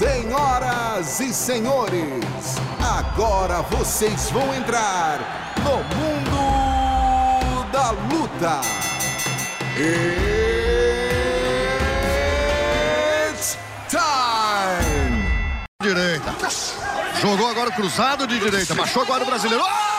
Senhoras e senhores, agora vocês vão entrar no mundo da luta. It's time! Direita. Jogou agora o cruzado de direita. Baixou agora o brasileiro. Opa!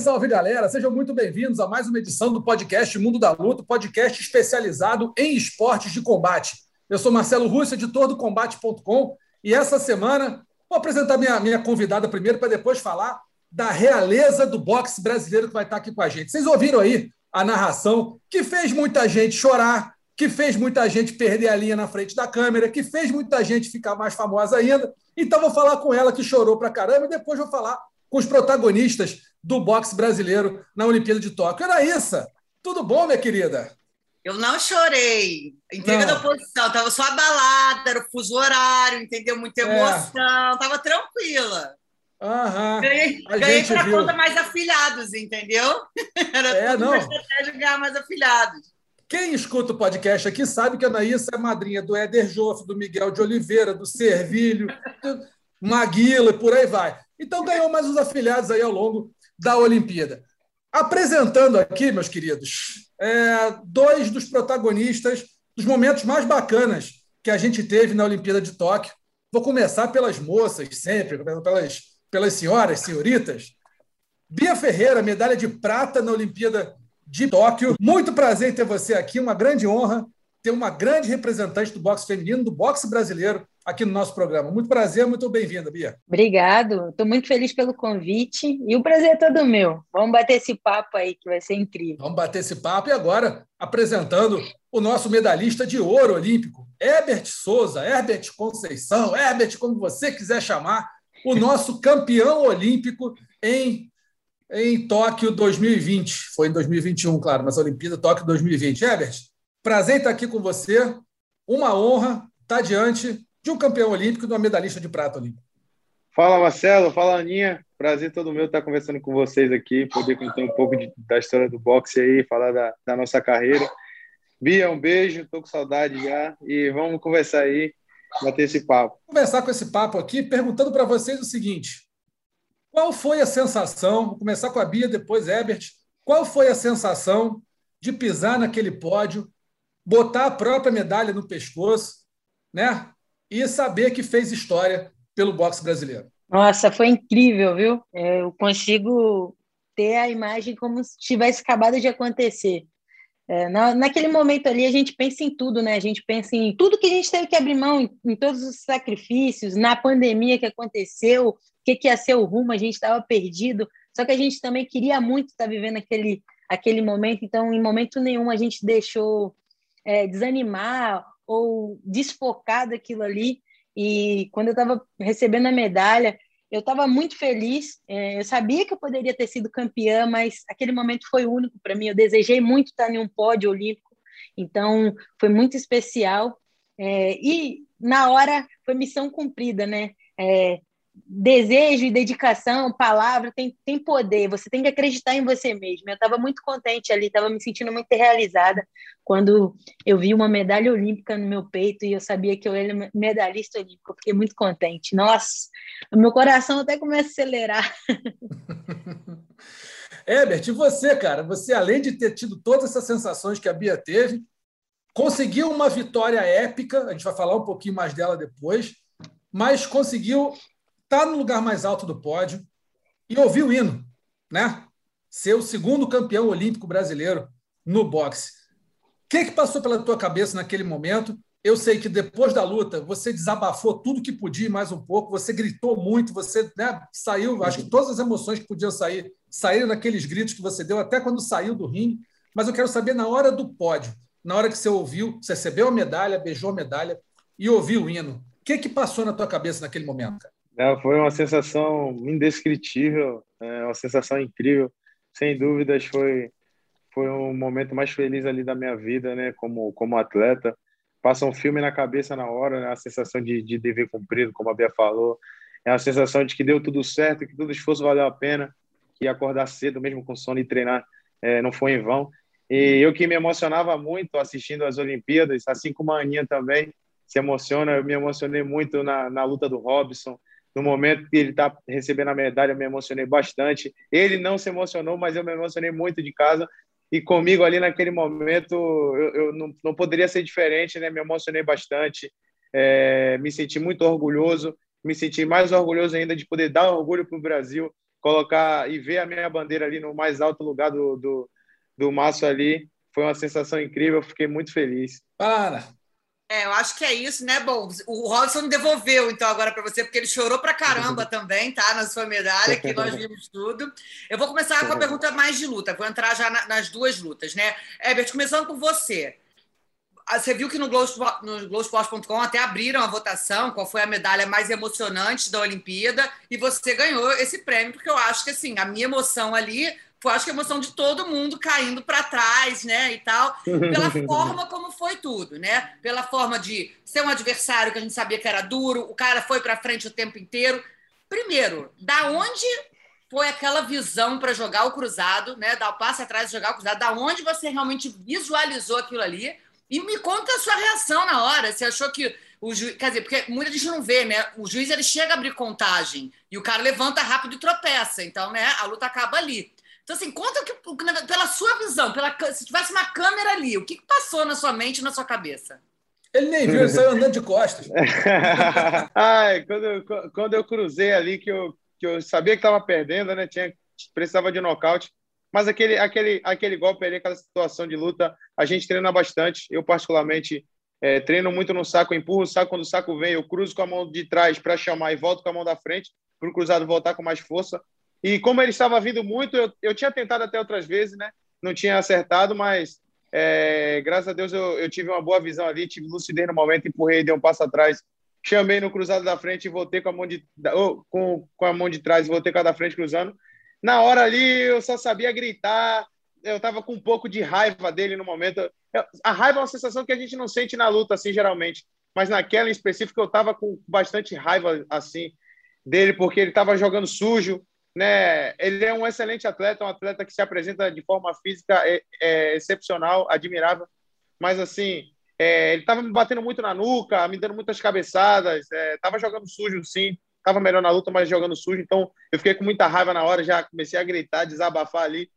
Salve, galera! Sejam muito bem-vindos a mais uma edição do podcast Mundo da Luta, podcast especializado em esportes de combate. Eu sou Marcelo Russo, editor do Combate.com, e essa semana vou apresentar minha, minha convidada primeiro para depois falar da realeza do boxe brasileiro que vai estar aqui com a gente. Vocês ouviram aí a narração que fez muita gente chorar, que fez muita gente perder a linha na frente da câmera, que fez muita gente ficar mais famosa ainda. Então vou falar com ela que chorou pra caramba e depois vou falar com os protagonistas do boxe brasileiro na Olimpíada de Tóquio. Anaíssa, tudo bom, minha querida? Eu não chorei. Entrega da oposição. Tava só abalada, era o fuso horário, entendeu? Muita É. emoção. Tava tranquila. Aham. Ganhei, a ganhei para conta mais afilhados, entendeu? Era É, tudo não. uma estratégia de ganhar mais afilhados. Quem escuta o podcast aqui sabe que a Anaíssa é madrinha do Éder Joff, do Miguel de Oliveira, do Servilho, do Maguila e por aí vai. Então ganhou mais uns afiliados aí ao longo da Olimpíada. Apresentando aqui, meus queridos, é, dois dos protagonistas dos momentos mais bacanas que a gente teve na Olimpíada de Tóquio. Vou começar pelas moças, sempre, pelas, pelas senhoras, senhoritas. Bia Ferreira, medalha de prata na Olimpíada de Tóquio. Muito prazer em ter você aqui, uma grande honra ter uma grande representante do boxe feminino, do boxe brasileiro, aqui no nosso programa. Muito prazer, muito bem-vinda, Bia. Obrigado, estou muito feliz pelo convite e o prazer é todo meu. Vamos bater esse papo aí que vai ser incrível. Vamos bater esse papo e agora apresentando o nosso medalhista de ouro olímpico, Herbert Souza, Herbert Conceição, Herbert, como você quiser chamar, o nosso campeão olímpico em, em Tóquio 2020. Foi em 2021, claro, mas a Olimpíada Tóquio 2020. Herbert, prazer em estar aqui com você. Uma honra estar diante de um campeão olímpico e de uma medalhista de prata olímpica. Fala Marcelo, fala Aninha, prazer todo meu estar conversando com vocês aqui, poder contar um pouco de- da história do boxe aí, falar da, da nossa carreira. Bia, um beijo, tô com saudade já e vamos conversar aí, bater esse papo. conversar com esse papo aqui, perguntando para vocês o seguinte: qual foi a sensação? Vou começar com a Bia, depois Herbert. Qual foi a sensação de pisar naquele pódio, botar a própria medalha no pescoço, né? E saber que fez história pelo boxe brasileiro? Nossa, foi incrível, viu? É, Eu consigo ter a imagem como se tivesse acabado de acontecer. É, na, naquele momento ali, a gente pensa em tudo, né? A gente pensa em tudo que a gente teve que abrir mão, em, em todos os sacrifícios, na pandemia que aconteceu, o que, que ia ser o rumo, a gente estava perdido. Só que a gente também queria muito estar vivendo aquele, aquele momento, então, em momento nenhum, a gente deixou é, desanimar ou desfocar daquilo ali. E quando eu estava recebendo a medalha, eu estava muito feliz. É, eu sabia que eu poderia ter sido campeã, mas aquele momento foi único para mim. Eu desejei muito estar em um pódio olímpico, então foi muito especial. É, e na hora foi missão cumprida, né? É, desejo e dedicação, palavra, tem, tem poder, você tem que acreditar em você mesmo. Eu estava muito contente ali, estava me sentindo muito realizada quando eu vi uma medalha olímpica no meu peito e eu sabia que eu era medalhista olímpico. Eu fiquei muito contente. Nossa, meu coração até começa a acelerar. Herbert, e você, cara? Você, além de ter tido todas essas sensações que a Bia teve, conseguiu uma vitória épica, a gente vai falar um pouquinho mais dela depois, mas conseguiu estar no lugar mais alto do pódio e ouvir o hino, né? Ser o segundo campeão olímpico brasileiro no boxe. O que, que passou pela tua cabeça naquele momento Eu sei que depois da luta você desabafou tudo que podia mais um pouco, você gritou muito, você né, saiu, acho que todas as emoções que podiam sair saíram naqueles gritos que você deu, até quando saiu do ringue. Mas eu quero saber, na hora do pódio, na hora que você ouviu, você recebeu a medalha, beijou a medalha e ouviu o hino, o que, que passou na tua cabeça naquele momento? Cara? Foi uma sensação indescritível, é uma sensação incrível. Sem dúvidas, foi, foi um momento mais feliz ali da minha vida, né, como, como atleta passa um filme na cabeça na hora, né? a sensação de, de dever cumprido, como a Bia falou, é a sensação de que deu tudo certo, que todo esforço valeu a pena, que acordar cedo, mesmo com sono e treinar, é, não foi em vão. E eu que me emocionava muito assistindo as Olimpíadas, assim como a Aninha também se emociona, eu me emocionei muito na, na luta do Robson, no momento que ele está recebendo a medalha, eu me emocionei bastante. Ele não se emocionou, mas eu me emocionei muito de casa, e comigo ali naquele momento eu, eu não, não, poderia ser diferente, né? Me emocionei bastante, é, me senti muito orgulhoso, me senti mais orgulhoso ainda de poder dar orgulho para o Brasil, colocar e ver a minha bandeira ali no mais alto lugar do, do, do maço ali. Foi uma sensação incrível, fiquei muito feliz. Para! É, eu acho que é isso, né? Bom, o Robson devolveu então agora para você, porque ele chorou para caramba também, tá? Na sua medalha, que nós vimos tudo. Eu vou começar com a pergunta mais de luta, vou entrar já nas duas lutas, né? Herbert, começando com você. Ah, você viu que no Globoesporte.com até abriram a votação, qual foi a medalha mais emocionante da Olimpíada, e você ganhou esse prêmio, porque eu acho que assim, a minha emoção ali foi acho que a emoção de todo mundo caindo para trás, né, e tal, pela forma como foi tudo, né? Pela forma de ser um adversário que a gente sabia que era duro, o cara foi para frente o tempo inteiro. Primeiro, da onde foi aquela visão para jogar o cruzado, né? Dar o passo atrás e jogar o cruzado, da onde você realmente visualizou aquilo ali? E me conta a sua reação na hora. Você achou que o juiz. Quer dizer, porque muita gente não vê, né? O juiz ele chega a abrir contagem e o cara levanta rápido e tropeça. Então, né, a luta acaba ali. Então, assim, conta que, pela sua visão, pela, se tivesse uma câmera ali, o que, que passou na sua mente e na sua cabeça? Ele nem viu, ele saiu andando de costas. Ai, quando, eu, quando eu cruzei ali, que eu, que eu sabia que estava perdendo, né? Tinha, precisava de nocaute. Mas aquele, aquele, aquele golpe ali, aquela situação de luta, a gente treina bastante. Eu, particularmente, é, treino muito no saco, empurro o saco. Quando o saco vem, eu cruzo com a mão de trás para chamar e volto com a mão da frente, para o cruzado voltar com mais força. E como ele estava vindo muito, eu, eu tinha tentado até outras vezes, né? Não tinha acertado, mas é, graças a Deus eu, eu, tive uma boa visão ali, tive lucidez no momento, empurrei, dei um passo atrás, chamei no cruzado da frente e voltei com a mão de, com, com a mão de trás voltei com a da frente cruzando. Na hora ali eu só sabia gritar, eu estava com um pouco de raiva dele no momento. a raiva é uma sensação que a gente não sente na luta, assim, geralmente. Mas naquela em específico eu estava com bastante raiva, assim, dele, porque ele estava jogando sujo, né? Ele é um excelente atleta, um atleta que se apresenta de forma física é, é excepcional, admirável, mas assim, é, ele estava me batendo muito na nuca, me dando muitas cabeçadas, estava é, jogando sujo, sim, estava melhor na luta, mas jogando sujo, então eu fiquei com muita raiva na hora, já comecei a gritar, desabafar ali.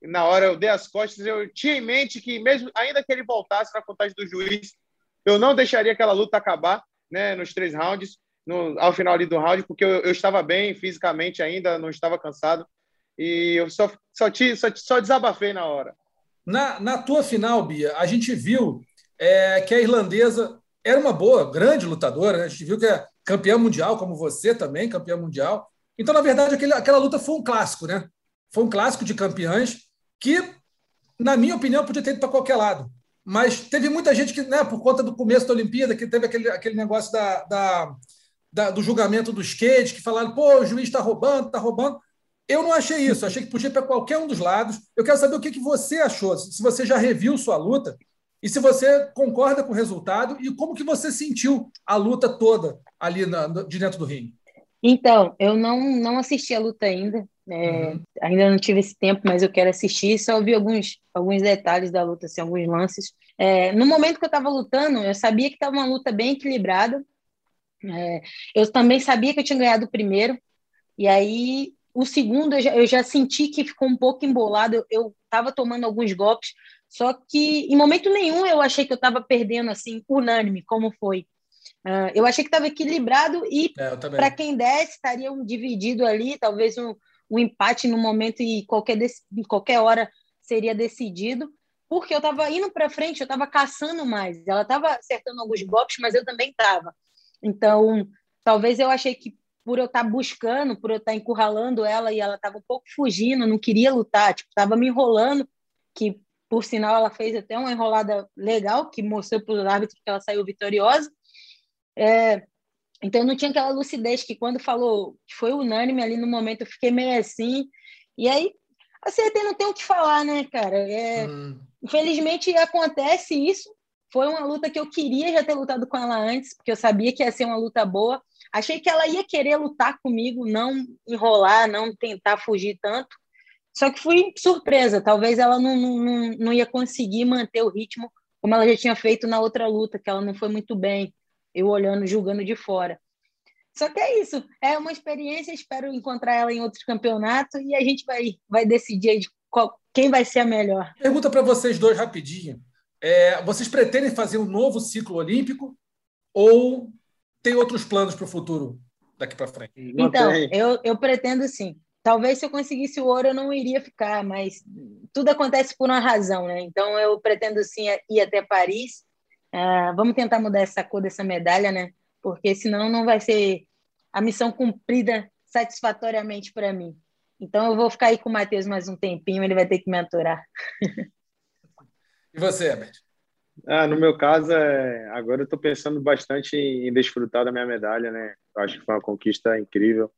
Na hora eu dei as costas, eu tinha em mente que mesmo ainda que ele voltasse na contagem do juiz, eu não deixaria aquela luta acabar, né, nos três rounds no, ao final ali do round, porque eu, eu, estava bem fisicamente ainda, não estava cansado. E eu só, só, te, só, só desabafei na hora. Na, na tua final, Bia, a gente viu é, que a irlandesa era uma boa, grande lutadora. Né? A gente viu que é campeã mundial, como você também, campeã mundial. Então, na verdade, aquele, aquela luta foi um clássico, né? Foi um clássico de campeãs que, na minha opinião, podia ter ido para qualquer lado. Mas teve muita gente que, né, por conta do começo da Olimpíada, que teve aquele, aquele negócio da, da da, do julgamento do skate, que falaram, pô, o juiz está roubando, está roubando. Eu não achei isso, achei que podia ir para qualquer um dos lados. Eu quero saber o que, que você achou, se você já reviu sua luta e se você concorda com o resultado e como que você sentiu a luta toda ali na, de dentro do ringue. Então, eu não, não assisti a luta ainda, é, uhum. ainda não tive esse tempo, mas eu quero assistir. Só ouvi alguns, alguns detalhes da luta, assim, alguns lances. É, no momento que eu estava lutando, eu sabia que estava uma luta bem equilibrada. É, eu também sabia que eu tinha ganhado o primeiro, e aí o segundo eu já, eu já senti que ficou um pouco embolado, eu estava tomando alguns golpes, só que em momento nenhum eu achei que eu estava perdendo assim, unânime, como foi. Uh, eu achei que estava equilibrado e é, para quem desse, estaria um dividido ali, talvez um, um empate no momento e qualquer, em qualquer hora seria decidido. porque eu estava indo para frente, eu estava caçando mais. Ela estava acertando alguns golpes, mas eu também estava. Então, talvez eu achei que por eu estar tá buscando, por eu estar tá encurralando ela e ela estava um pouco fugindo, não queria lutar, tipo, estava me enrolando, que por sinal ela fez até uma enrolada legal, que mostrou para o árbitro que ela saiu vitoriosa. É, então não tinha aquela lucidez que quando falou que foi unânime ali no momento eu fiquei meio assim. E aí acertei, não tem o que falar, né, cara? É, hum. Infelizmente acontece isso. Foi uma luta que eu queria já ter lutado com ela antes, porque eu sabia que ia ser uma luta boa. Achei que ela ia querer lutar comigo, não enrolar, não tentar fugir tanto. Só que fui surpresa. Talvez ela não, não, não ia conseguir manter o ritmo como ela já tinha feito na outra luta, que ela não foi muito bem. Eu olhando, julgando de fora. Só que é isso. É uma experiência. Espero encontrar ela em outros campeonatos e a gente vai, vai decidir de qual, quem vai ser a melhor. Pergunta para vocês dois rapidinho. É, vocês pretendem fazer um novo ciclo olímpico ou tem outros planos para o futuro daqui para frente? Então, eu, eu pretendo sim. Talvez se eu conseguisse o ouro eu não iria ficar, mas tudo acontece por uma razão, né? Então eu pretendo sim ir até Paris. Uh, vamos tentar mudar essa cor dessa medalha, né? Porque senão não vai ser a missão cumprida satisfatoriamente para mim. Então eu vou ficar aí com o Matheus mais um tempinho, ele vai ter que me aturar. E você, Herbert? Ah, no meu caso, é... agora eu estou pensando bastante em desfrutar da minha medalha, né? Eu acho que foi uma conquista incrível,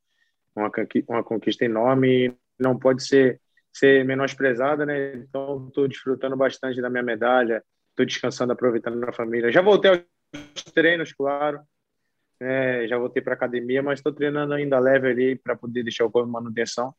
uma, uma conquista enorme, não pode ser, ser menosprezada, né? Então, estou desfrutando bastante da minha medalha, estou descansando, aproveitando a família. Já voltei aos treinos, claro, é, já voltei para academia, mas estou treinando ainda leve ali para poder deixar o corpo em manutenção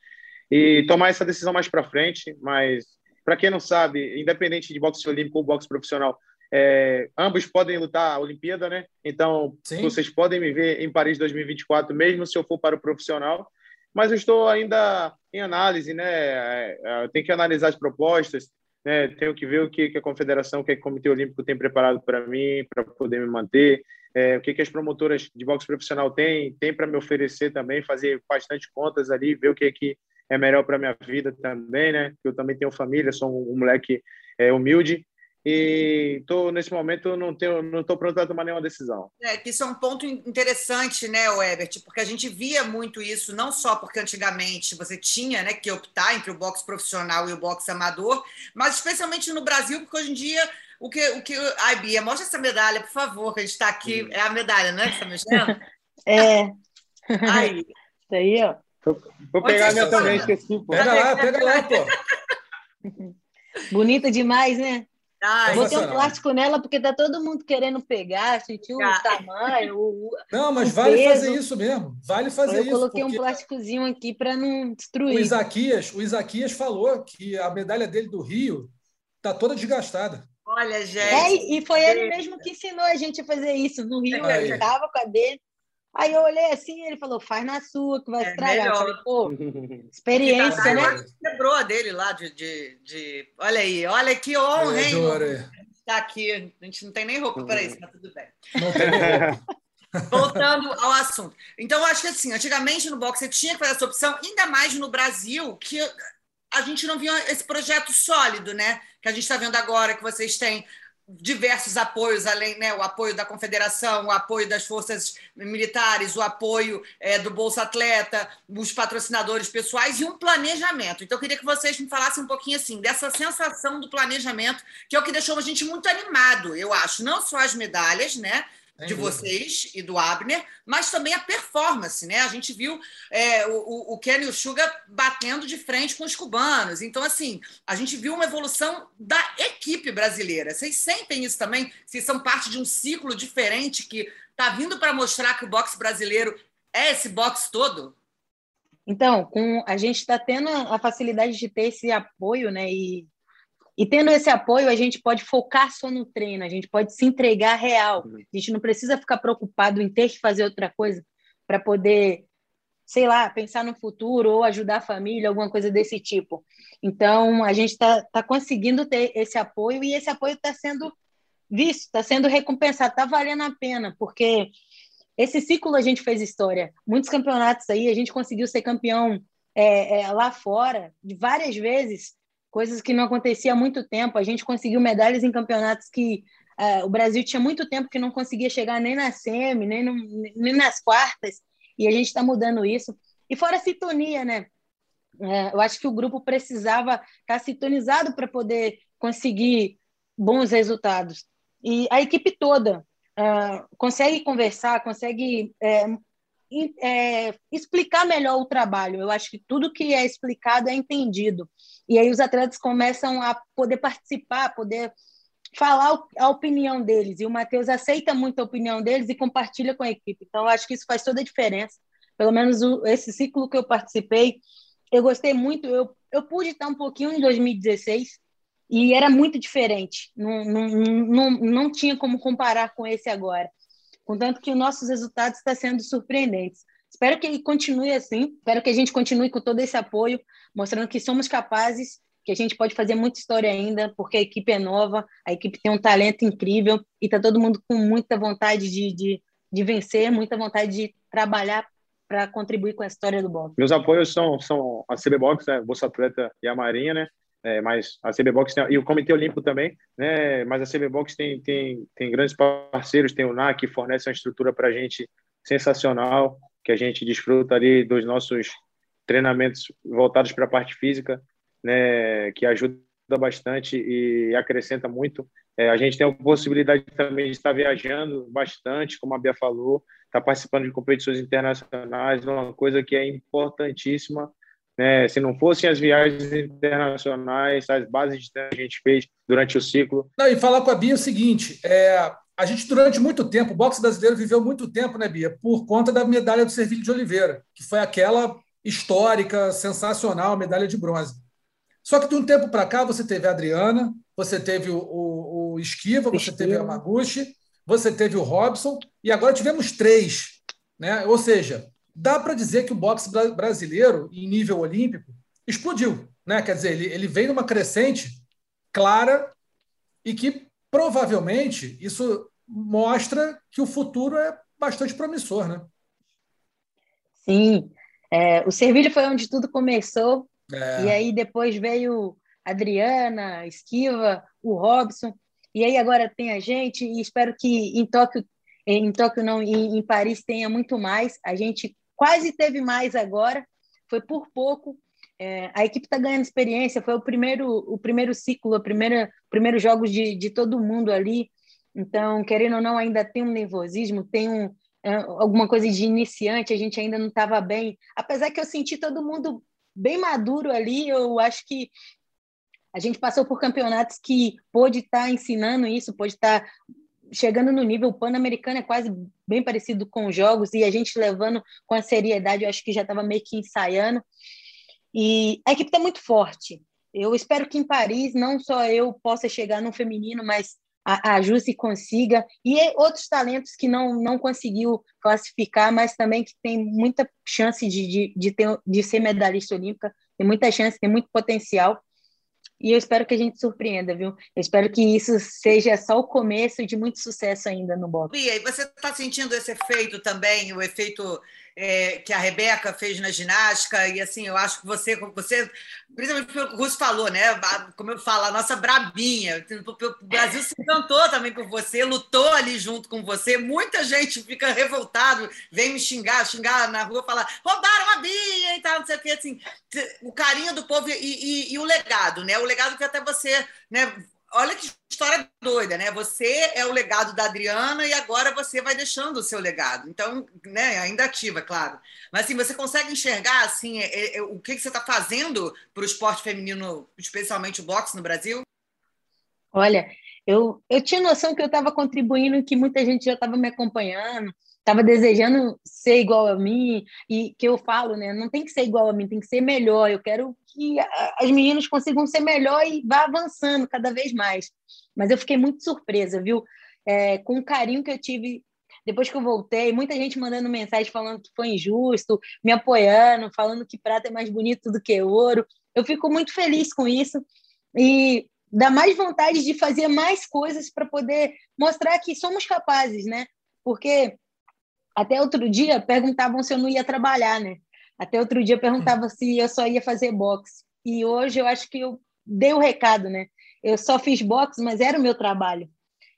e tomar essa decisão mais para frente, mas para quem não sabe, independente de boxe olímpico ou boxe profissional, é, ambos podem lutar a Olimpíada, né? Então, Sim. vocês podem me ver em Paris 2024, mesmo se eu for para o profissional. Mas eu estou ainda em análise, né? É, é, eu tenho que analisar as propostas, né? Tenho que ver o que, a confederação, o que, o Comitê Olímpico tem preparado para mim, para poder me manter. É, o que, que as promotoras de boxe profissional têm, tem para me oferecer também, fazer bastante contas ali, ver o que, que é melhor para minha vida também, né? Eu também tenho família, sou um, moleque é, humilde e tô nesse momento não tenho não estou pronto a tomar nenhuma decisão. É que isso é um ponto interessante, né, Ebert, porque a gente via muito isso não só porque antigamente você tinha, né, que optar entre o boxe profissional e o boxe amador, mas especialmente no Brasil, porque hoje em dia o que o que ai Bia, mostra essa medalha, por favor, que a gente está aqui, é a medalha, né, que está mexendo? É. Aí. Isso aí, ó. Vou pegar a minha também, esqueci. Pô. Pega lá, pega lá, pô. Bonita demais, né? Ai, Vou ter um plástico nela porque tá todo mundo querendo pegar, sentiu o tamanho. O, não, mas vale peso. fazer isso mesmo. Vale fazer eu isso. Eu coloquei um plásticozinho aqui para não destruir. O Isaquias, o Isaquias falou que a medalha dele do Rio tá toda desgastada. Olha, gente. É, e foi ele mesmo que ensinou a gente a fazer isso no Rio. Ele estava com a dele. Aí eu olhei assim, ele falou, faz na sua, que vai é estragar. Eu falei, pô, experiência, tá, né? Quebrou a dele lá de, de, de, Olha aí, olha que honra, hein? Está aqui, a gente não tem nem roupa para isso, mas tudo bem. Não tem roupa. Voltando ao assunto. Então, eu acho que assim, antigamente no boxe você tinha que fazer essa opção, ainda mais no Brasil, que a gente não via esse projeto sólido, né? Que a gente está vendo agora, que vocês têm diversos apoios, além né, o apoio da Confederação, o apoio das forças militares, o apoio é, do Bolsa Atleta, os patrocinadores pessoais e um planejamento. Então, eu queria que vocês me falassem um pouquinho assim dessa sensação do planejamento, que é o que deixou a gente muito animado, eu acho. Não só as medalhas, né? De vocês e do Abner, mas também a performance, né? A gente viu é, o, o Kenny e o Suga batendo de frente com os cubanos. Então, assim, a gente viu uma evolução da equipe brasileira. Vocês sentem isso também? Vocês são parte de um ciclo diferente que está vindo para mostrar que o boxe brasileiro é esse boxe todo? Então, com, a gente está tendo a facilidade de ter esse apoio, né? E e tendo esse apoio, a gente pode focar só no treino, a gente pode se entregar real. A gente não precisa ficar preocupado em ter que fazer outra coisa para poder, sei lá, pensar no futuro ou ajudar a família, alguma coisa desse tipo. Então, a gente está tá conseguindo ter esse apoio e esse apoio está sendo visto, está sendo recompensado, está valendo a pena, porque esse ciclo a gente fez história. Muitos campeonatos aí, a gente conseguiu ser campeão é, é, lá fora, várias vezes, coisas que não acontecia há muito tempo. A gente conseguiu medalhas em campeonatos que uh, o Brasil tinha muito tempo que não conseguia chegar nem na semi, nem, no, nem nas quartas, e a gente está mudando isso. E fora a sintonia, né? É, eu acho que o grupo precisava estar tá sintonizado para poder conseguir bons resultados. E a equipe toda uh, consegue conversar, consegue é, explicar melhor o trabalho. Eu acho que tudo que é explicado é entendido. E aí os atletas começam a poder participar, poder falar a opinião deles. E o Matheus aceita muito a opinião deles e compartilha com a equipe. Então, eu acho que isso faz toda a diferença. Pelo menos o, esse ciclo que eu participei, eu gostei muito. Eu, eu pude estar um pouquinho em 2016 e era muito diferente. Não, não, não, não tinha como comparar com esse agora. Contanto que os nossos resultados estão sendo surpreendentes. Espero que continue assim, espero que a gente continue com todo esse apoio, mostrando que somos capazes, que a gente pode fazer muita história ainda, porque a equipe é nova, a equipe tem um talento incrível e está todo mundo com muita vontade de, de, de vencer, muita vontade de trabalhar para contribuir com a história do boxe. Meus apoios são, são a CB Box, né, Bolsa Atleta e a Marinha, né? É, mas a CB Box tem, e o Comitê Olímpico também, né? Mas a CB Box tem, tem, tem grandes parceiros, tem o NAC, que fornece uma estrutura para a gente sensacional, que a gente desfruta ali dos nossos treinamentos voltados para a parte física, né? Que ajuda bastante e acrescenta muito. É, a gente tem a possibilidade também de estar viajando bastante, como a Bia falou, estar tá participando de competições internacionais, uma coisa que é importantíssima. Né? Se não fossem as viagens internacionais, as bases de treino que a gente fez durante o ciclo. Não, e falar com a Bia é o seguinte: é, a gente, durante muito tempo, o boxe brasileiro viveu muito tempo, né, Bia, por conta da medalha do Servilho de Oliveira, que foi aquela histórica, sensacional, medalha de bronze. Só que de um tempo para cá, você teve a Adriana, você teve o, o, o Esquiva, você teve a Maguchi, você teve o Robson, e agora tivemos três. Né? Ou seja, dá para dizer que o boxe brasileiro, em nível olímpico, explodiu. Né? Quer dizer, ele, ele vem numa crescente clara e que provavelmente isso mostra que o futuro é bastante promissor. Né? Sim. É, o Servilho foi onde tudo começou, é. e aí depois veio Adriana, Esquiva, o Robson. E aí agora tem a gente e espero que em Tóquio, em Tóquio não, em, em Paris tenha muito mais. A gente quase teve mais agora, foi por pouco. É, a equipe está ganhando experiência, foi o primeiro, o primeiro ciclo, primeira, primeiros jogos de, de todo mundo ali. Então, querendo ou não, ainda tem um nervosismo, tem um, é, alguma coisa de iniciante, a gente ainda não estava bem. Apesar que eu senti todo mundo bem maduro ali, eu acho que a gente passou por campeonatos que pôde estar tá ensinando isso, pôde estar tá chegando no nível pan-americano, é quase bem parecido com os jogos, e a gente levando com a seriedade, eu acho que já estava meio que ensaiando. E a equipe está muito forte. Eu espero que em Paris não só eu possa chegar no feminino, mas a, a Jussi consiga, e outros talentos que não, não conseguiu classificar, mas também que tem muita chance de, de, de, ter, de ser medalhista olímpica, tem muita chance, tem muito potencial. E eu espero que a gente surpreenda, viu? Eu espero que isso seja só o começo de muito sucesso ainda no boxe. E aí, você está sentindo esse efeito também, o efeito é, que a Rebeca fez na ginástica, e assim, eu acho que você, você principalmente pelo que o Russo falou, né? Como eu falo, a nossa brabinha. O Brasil se encantou também por você, lutou ali junto com você. Muita gente fica revoltado, vem me xingar, xingar na rua, falar roubaram a Bia e tal, não sei o que, assim. O carinho do povo e, e, e o legado, né? O legado que até você né, olha que história doida, né? Você é o legado da Adriana e agora você vai deixando o seu legado. Então, né, ainda ativa, claro. Mas assim, você consegue enxergar assim é, é, é o que, que você está fazendo para o esporte feminino, especialmente o boxe no Brasil? Olha, eu, eu tinha noção que eu estava contribuindo que muita gente já estava me acompanhando, estava desejando ser igual a mim, e que eu falo, né? Não tem que ser igual a mim, tem que ser melhor. Eu quero que as meninas consigam ser melhor e vá avançando cada vez mais. Mas eu fiquei muito surpresa, viu? É, com o carinho que eu tive depois que eu voltei, muita gente mandando mensagem falando que foi injusto, me apoiando, falando que prata é mais bonito do que ouro. Eu fico muito feliz com isso e dá mais vontade de fazer mais coisas para poder mostrar que somos capazes, né? Porque até outro dia perguntavam se eu não ia trabalhar, né? Até outro dia perguntava se eu só ia fazer boxe. E hoje eu acho que eu dei o recado, né? Eu só fiz boxe, mas era o meu trabalho.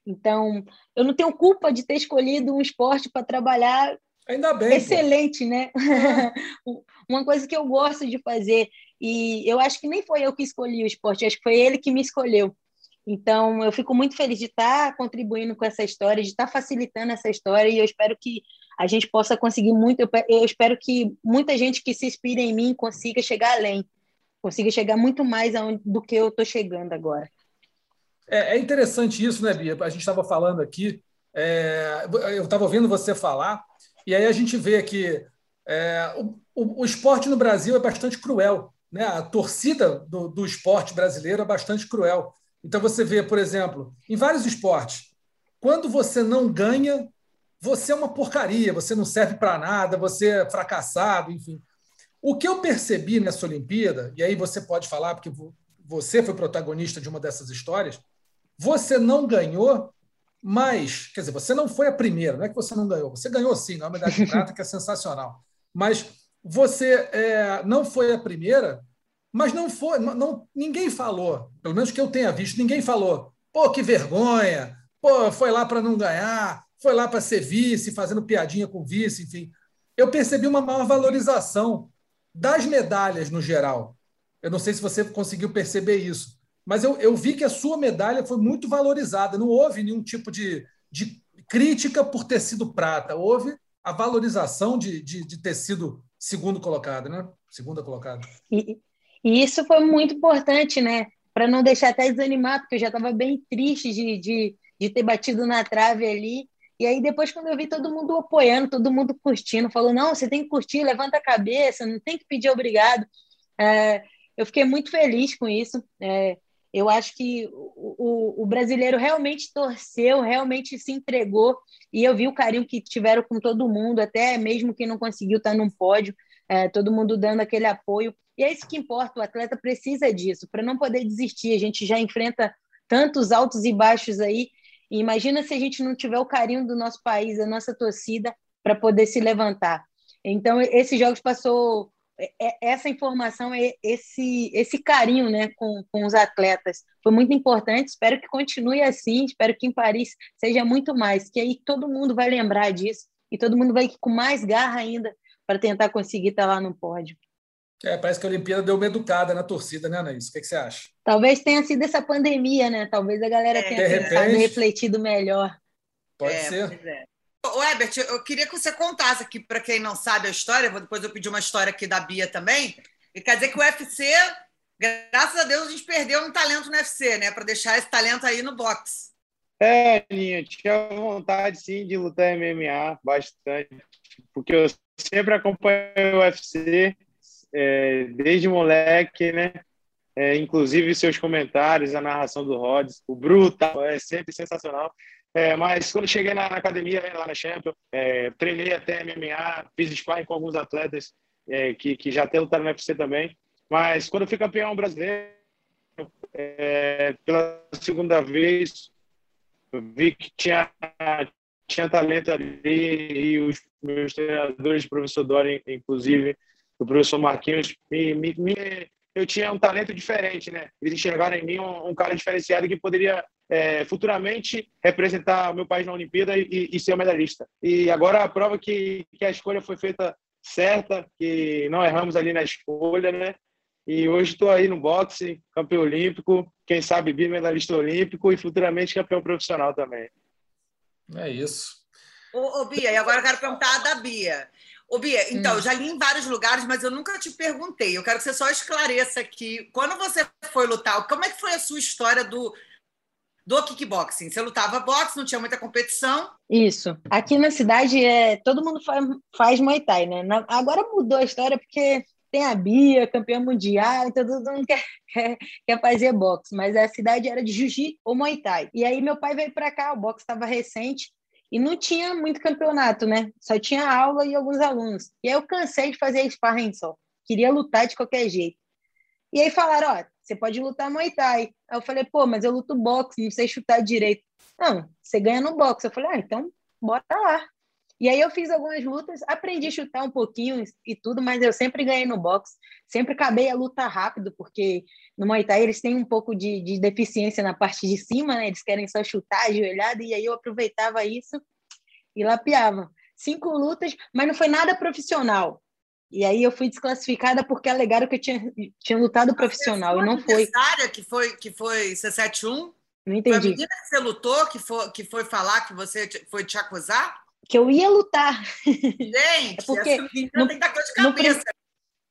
Então, eu não tenho culpa de ter escolhido um esporte para trabalhar Ainda bem. Excelente, pô. né? Uma coisa que eu gosto de fazer. E eu acho que nem foi eu que escolhi o esporte, acho que foi ele que me escolheu. Então, eu fico muito feliz de estar contribuindo com essa história, de estar facilitando essa história, e eu espero que a gente possa conseguir muito. Eu espero que muita gente que se inspire em mim consiga chegar além, consiga chegar muito mais do que eu estou chegando agora. É, é, interessante isso, né, Bia? A gente estava falando aqui, é, eu estava ouvindo você falar, e aí a gente vê que é, o, o, o, esporte no Brasil é bastante cruel. Né? A torcida do, do esporte brasileiro é bastante cruel. Então você vê, por exemplo, em vários esportes, quando você não ganha, você é uma porcaria, você não serve para nada, você é fracassado, enfim. O que eu percebi nessa Olimpíada, e aí você pode falar, porque você foi protagonista de uma dessas histórias, você não ganhou mas, quer dizer, você não foi a primeira, não é que você não ganhou, você ganhou sim, é uma medalha de prata que é sensacional. Mas você é, não foi a primeira, mas não foi, não, ninguém falou, pelo menos que eu tenha visto, ninguém falou, pô, que vergonha, pô, foi lá para não ganhar, foi lá para ser vice, fazendo piadinha com vice, enfim. Eu percebi uma maior valorização das medalhas no geral. Eu não sei se você conseguiu perceber isso mas eu, eu vi que a sua medalha foi muito valorizada. Não houve nenhum tipo de, de crítica por ter sido prata. Houve a valorização de, de, de ter sido segundo colocado, né? Segunda colocada. E, e isso foi muito importante, né? Para não deixar até desanimado, porque eu já estava bem triste de, de, de ter batido na trave ali. E aí, depois, quando eu vi todo mundo apoiando, todo mundo curtindo, falou: não, você tem que curtir, levanta a cabeça, não tem que pedir obrigado. É, eu fiquei muito feliz com isso. É, eu acho que o, o, brasileiro realmente torceu, realmente se entregou, e eu vi o carinho que tiveram com todo mundo, até mesmo quem não conseguiu estar num pódio, é, todo mundo dando aquele apoio. E é isso que importa, o atleta precisa disso, para não poder desistir. A gente já enfrenta tantos altos e baixos aí, e imagina se a gente não tiver o carinho do nosso país, da nossa torcida, para poder se levantar. Então, esses jogos passou é, é, essa informação, esse, esse carinho né, com, com os atletas foi muito importante. Espero que continue assim. Espero que em Paris seja muito mais, que aí todo mundo vai lembrar disso e todo mundo vai com mais garra ainda para tentar conseguir estar lá no pódio. É, parece que a Olimpíada deu uma educada na torcida, né, Anaís? O que, que você acha? Talvez tenha sido essa pandemia, né? Talvez a galera é, tenha pensado, repente, refletido melhor. Pode é, ser. É. Ô, Ebert, eu queria que você contasse aqui, para quem não sabe a história, depois eu pedir uma história aqui da Bia também. E quer dizer que o UFC, graças a Deus, a gente perdeu um talento no UFC, né? Para deixar esse talento aí no boxe. É, Ninha, tinha vontade sim de lutar MMA bastante, porque eu sempre acompanho o UFC é, desde moleque, né? É, inclusive seus comentários, a narração do Rhodes, o Brutal, é sempre sensacional. É, mas quando cheguei na, na academia, né, lá na Champions, é, treinei até MMA, fiz sparring com alguns atletas é, que, que já até lutaram no UFC também. Mas quando fui campeão brasileiro, é, pela segunda vez, vi que tinha, tinha talento ali e os meus treinadores, o professor Dori, inclusive, o professor Marquinhos, me, me, me, eu tinha um talento diferente, né? Eles enxergaram em mim um, um cara diferenciado que poderia é, futuramente representar o meu país na Olimpíada e, e, ser medalhista. E agora a prova que, que a escolha foi feita certa, que não erramos ali na escolha, né? E hoje estou aí no boxe, campeão olímpico, quem sabe bimedalista olímpico e futuramente campeão profissional também. É isso. Ô, ô Bia, e agora eu quero perguntar da Bia. Ô, Bia, então, hum. eu já li em vários lugares, mas eu nunca te perguntei. Eu quero que você só esclareça aqui. Quando você foi lutar, como é que foi a sua história do, do kickboxing. Você lutava boxe, não tinha muita competição. Isso. Aqui na cidade, é, todo mundo faz, faz Muay Thai, né? Na, agora mudou a história porque tem a Bia, campeã mundial, então todo mundo quer, quer, quer fazer boxe. Mas a cidade era de Jiu-Jitsu ou Muay Thai. E aí meu pai veio para cá, o boxe estava recente, e não tinha muito campeonato, né? Só tinha aula e alguns alunos. E aí eu cansei de fazer sparring só. Queria lutar de qualquer jeito. E aí falaram, ó, você pode lutar Muay Thai. Aí eu falei, pô, mas eu luto boxe, não sei chutar direito. Não, você ganha no boxe. Eu falei, ah, então bota lá. E aí eu fiz algumas lutas, aprendi a chutar um pouquinho e tudo, mas eu sempre ganhei no boxe, sempre acabei a luta rápido, porque no Muay Thai eles têm um pouco de, de deficiência na parte de cima, né? Eles querem só chutar ajoelhado, e aí eu aproveitava isso e lapeava. Cinco lutas, mas não foi nada profissional. E aí eu fui desclassificada porque alegaram que eu tinha, tinha lutado profissional e não foi. que foi que foi C71? Não entendi. Foi a menina que você lutou que foi, que foi falar que você foi te acusar? Que eu ia lutar. Gente, é porque no, tem que dar de cabeça.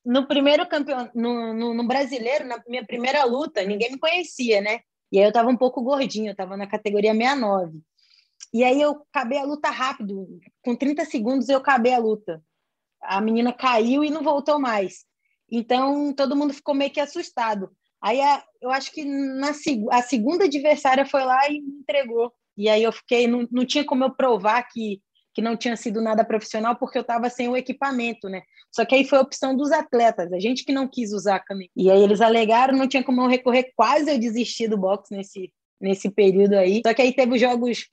No, no primeiro campeonato, no, no, no, brasileiro, na minha primeira luta, ninguém me conhecia, né? E aí eu tava um pouco gordinho, eu tava na categoria 69. E aí eu acabei a luta rápido, com 30 segundos eu acabei a luta a menina caiu e não voltou mais. Então, todo mundo ficou meio que assustado. Aí, eu acho que na, a segunda adversária foi lá e me entregou. E aí eu fiquei, não, não tinha como eu provar que, que não tinha sido nada profissional, porque eu estava sem o equipamento, né? Só que aí foi a opção dos atletas, a gente que não quis usar a camisa. E aí eles alegaram, não tinha como eu recorrer, quase eu desisti do boxe nesse, nesse período aí. Só que aí teve os jogos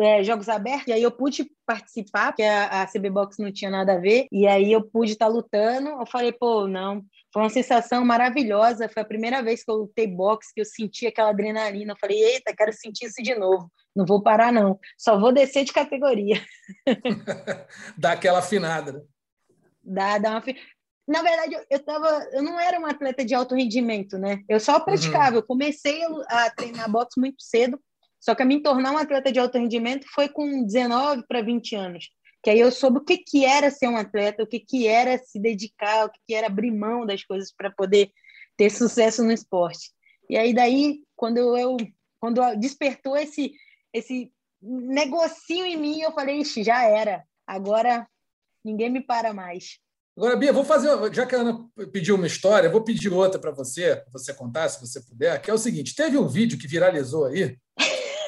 é, jogos abertos, e aí eu pude participar, porque a, a CB Box não tinha nada a ver, e aí eu pude estar lutando. Eu falei, pô, não, foi uma sensação maravilhosa. Foi a primeira vez que eu lutei boxe, que eu senti aquela adrenalina. Eu falei, eita, quero sentir isso de novo. Não vou parar, não. Só vou descer de categoria. dá aquela afinada, né? Dá, dá uma. Na verdade, eu, eu, tava, eu não era uma atleta de alto rendimento, né? Eu só praticava. Uhum. Eu comecei a treinar boxe muito cedo. Só que a me tornar um atleta de alto rendimento foi com 19 para 20 anos. Que aí eu soube o que, que era ser um atleta, o que, que era se dedicar, o que, que era abrir mão das coisas para poder ter sucesso no esporte. E aí daí, quando eu quando despertou esse esse negocinho em mim, eu falei, Ixi, já era. Agora ninguém me para mais. Agora, Bia, vou fazer, já que a Ana pediu uma história, vou pedir outra para você, para você contar, se você puder, que é o seguinte: teve um vídeo que viralizou aí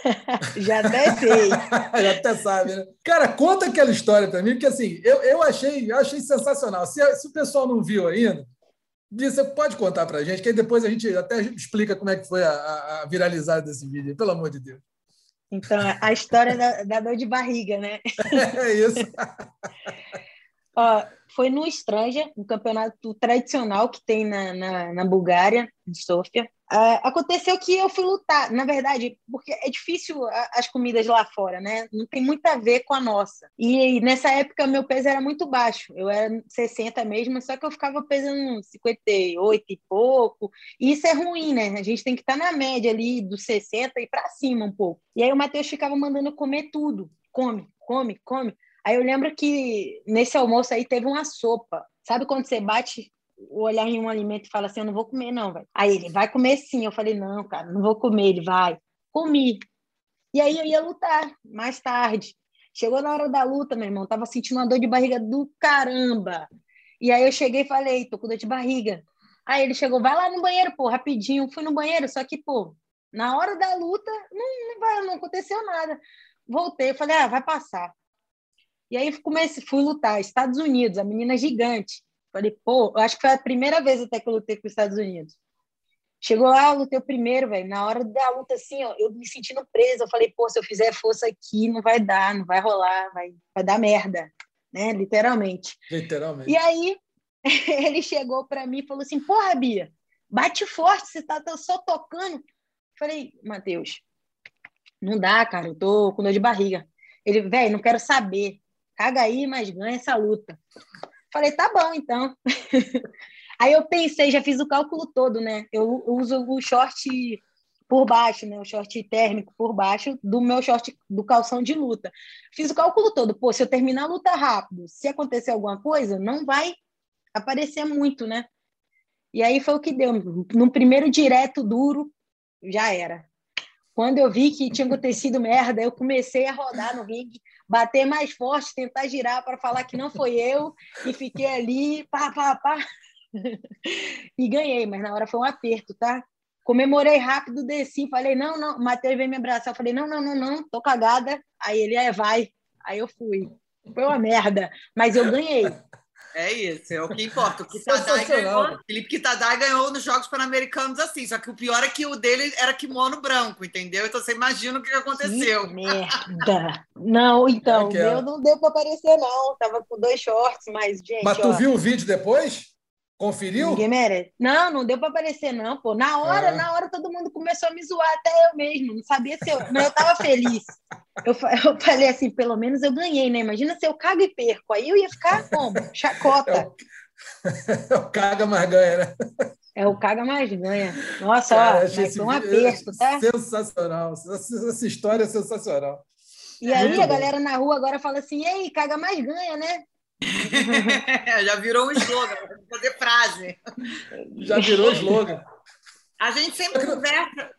Já até sei. Já até sabe, né? Cara, conta aquela história para mim, porque assim, eu, eu achei, eu achei sensacional. Se, se o pessoal não viu ainda, você pode contar para a gente, que aí depois a gente até explica como é que foi a, a viralizada desse vídeo, pelo amor de Deus. Então, a história da, da dor de barriga, né? É isso. Ó, foi no Stranja, um campeonato tradicional que tem na, na, na Bulgária, de Sofia. Uh, aconteceu que eu fui lutar, na verdade, porque é difícil as comidas lá fora, né? Não tem muito a ver com a nossa. E nessa época meu peso era muito baixo, eu era 60 mesmo, só que eu ficava pesando 58 e pouco. E isso é ruim, né? A gente tem que estar na média ali dos 60 e para cima um pouco. E aí o Matheus ficava mandando comer tudo. Come, come, come. Aí eu lembro que nesse almoço aí teve uma sopa. Sabe quando você bate olhar em um alimento e fala assim, eu não vou comer não, velho. Aí ele, vai comer sim. Eu falei, não, cara, não vou comer. Ele, vai. Comi. E aí eu ia lutar mais tarde. Chegou na hora da luta, meu irmão, tava sentindo uma dor de barriga do caramba. E aí eu cheguei e falei, tô com dor de barriga. Aí ele chegou, vai lá no banheiro, pô, rapidinho. Fui no banheiro, só que, pô, na hora da luta não, não, não aconteceu nada. Voltei, falei, ah, vai passar. E aí comecei, fui lutar, Estados Unidos, a menina gigante. Falei, pô, eu acho que foi a primeira vez até que eu lutei com os Estados Unidos. Chegou lá, eu lutei o primeiro, velho. Na hora da luta, assim, ó, eu me sentindo presa. Eu falei, pô, se eu fizer força aqui, não vai dar, não vai rolar, vai, vai dar merda, né? Literalmente. Literalmente. E aí, ele chegou para mim e falou assim: porra, Bia, bate forte, você tá só tocando. Falei, Matheus, não dá, cara, eu tô com dor de barriga. Ele, velho, não quero saber. Caga aí, mas ganha essa luta. Falei, tá bom, então. Aí eu pensei, já fiz o cálculo todo, né? Eu uso o short por baixo, né? O short térmico por baixo do meu short do calção de luta. Fiz o cálculo todo. Pô, se eu terminar a luta rápido, se acontecer alguma coisa, não vai aparecer muito, né? E aí foi o que deu. No primeiro direto duro, já era. Quando eu vi que tinha acontecido merda, eu comecei a rodar no ringue, bater mais forte, tentar girar para falar que não foi eu, e fiquei ali, pá, pá, pá. e ganhei, mas na hora foi um aperto, tá? Comemorei rápido, desci, falei, não, não, o Matheus veio me abraçar, eu falei, não, não, não, não, tô cagada. Aí ele, é, vai. Aí eu fui. Foi uma merda, mas eu ganhei. É isso, é o que importa. O Kitadai ganhou, Felipe Kitadai ganhou nos Jogos Pan-Americanos assim, só que o pior é que o dele era kimono branco, entendeu? Então você imagina o que aconteceu. Que merda! Não, então, é o meu não deu para aparecer, não. Tava com dois shorts, mas, gente. Mas tu ó, viu o vídeo depois? Conferiu? Ninguém merece. Não, não deu para aparecer, não, pô. Na hora, Ah. na hora, todo mundo começou a me zoar, até eu mesmo. Não sabia se eu. Mas eu tava feliz. Eu, eu falei assim, pelo menos eu ganhei, né? Imagina se eu cago e perco. Aí eu ia ficar como? Chacota. É o caga mais ganha, né? É o caga mais ganha. Nossa, Cara, ó, mas foi um aperto, tá? Sensacional. Essa, história é sensacional. E aí Muito a bom. galera na rua agora fala assim: e aí, caga mais ganha, né? Já virou um slogan, fazer frase. Já virou slogan. A gente sempre conversa.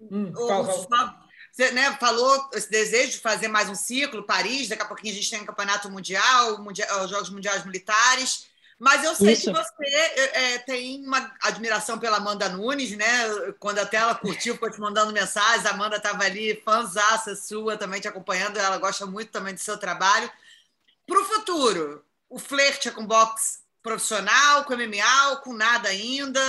Hum, fala. Você né, falou esse desejo de fazer mais um ciclo, Paris, daqui a pouquinho a gente tem o Campeonato Mundial, mundial os Jogos Mundiais Militares. Mas eu sei Isso. que você é, é, tem uma admiração pela Amanda Nunes, né? Quando até ela curtiu, ficou te mandando mensagens, a Amanda estava ali, fãzaça sua, também te acompanhando, ela gosta muito também do seu trabalho. Para o futuro, o flerte é com boxe profissional, com MMA, ou com nada ainda,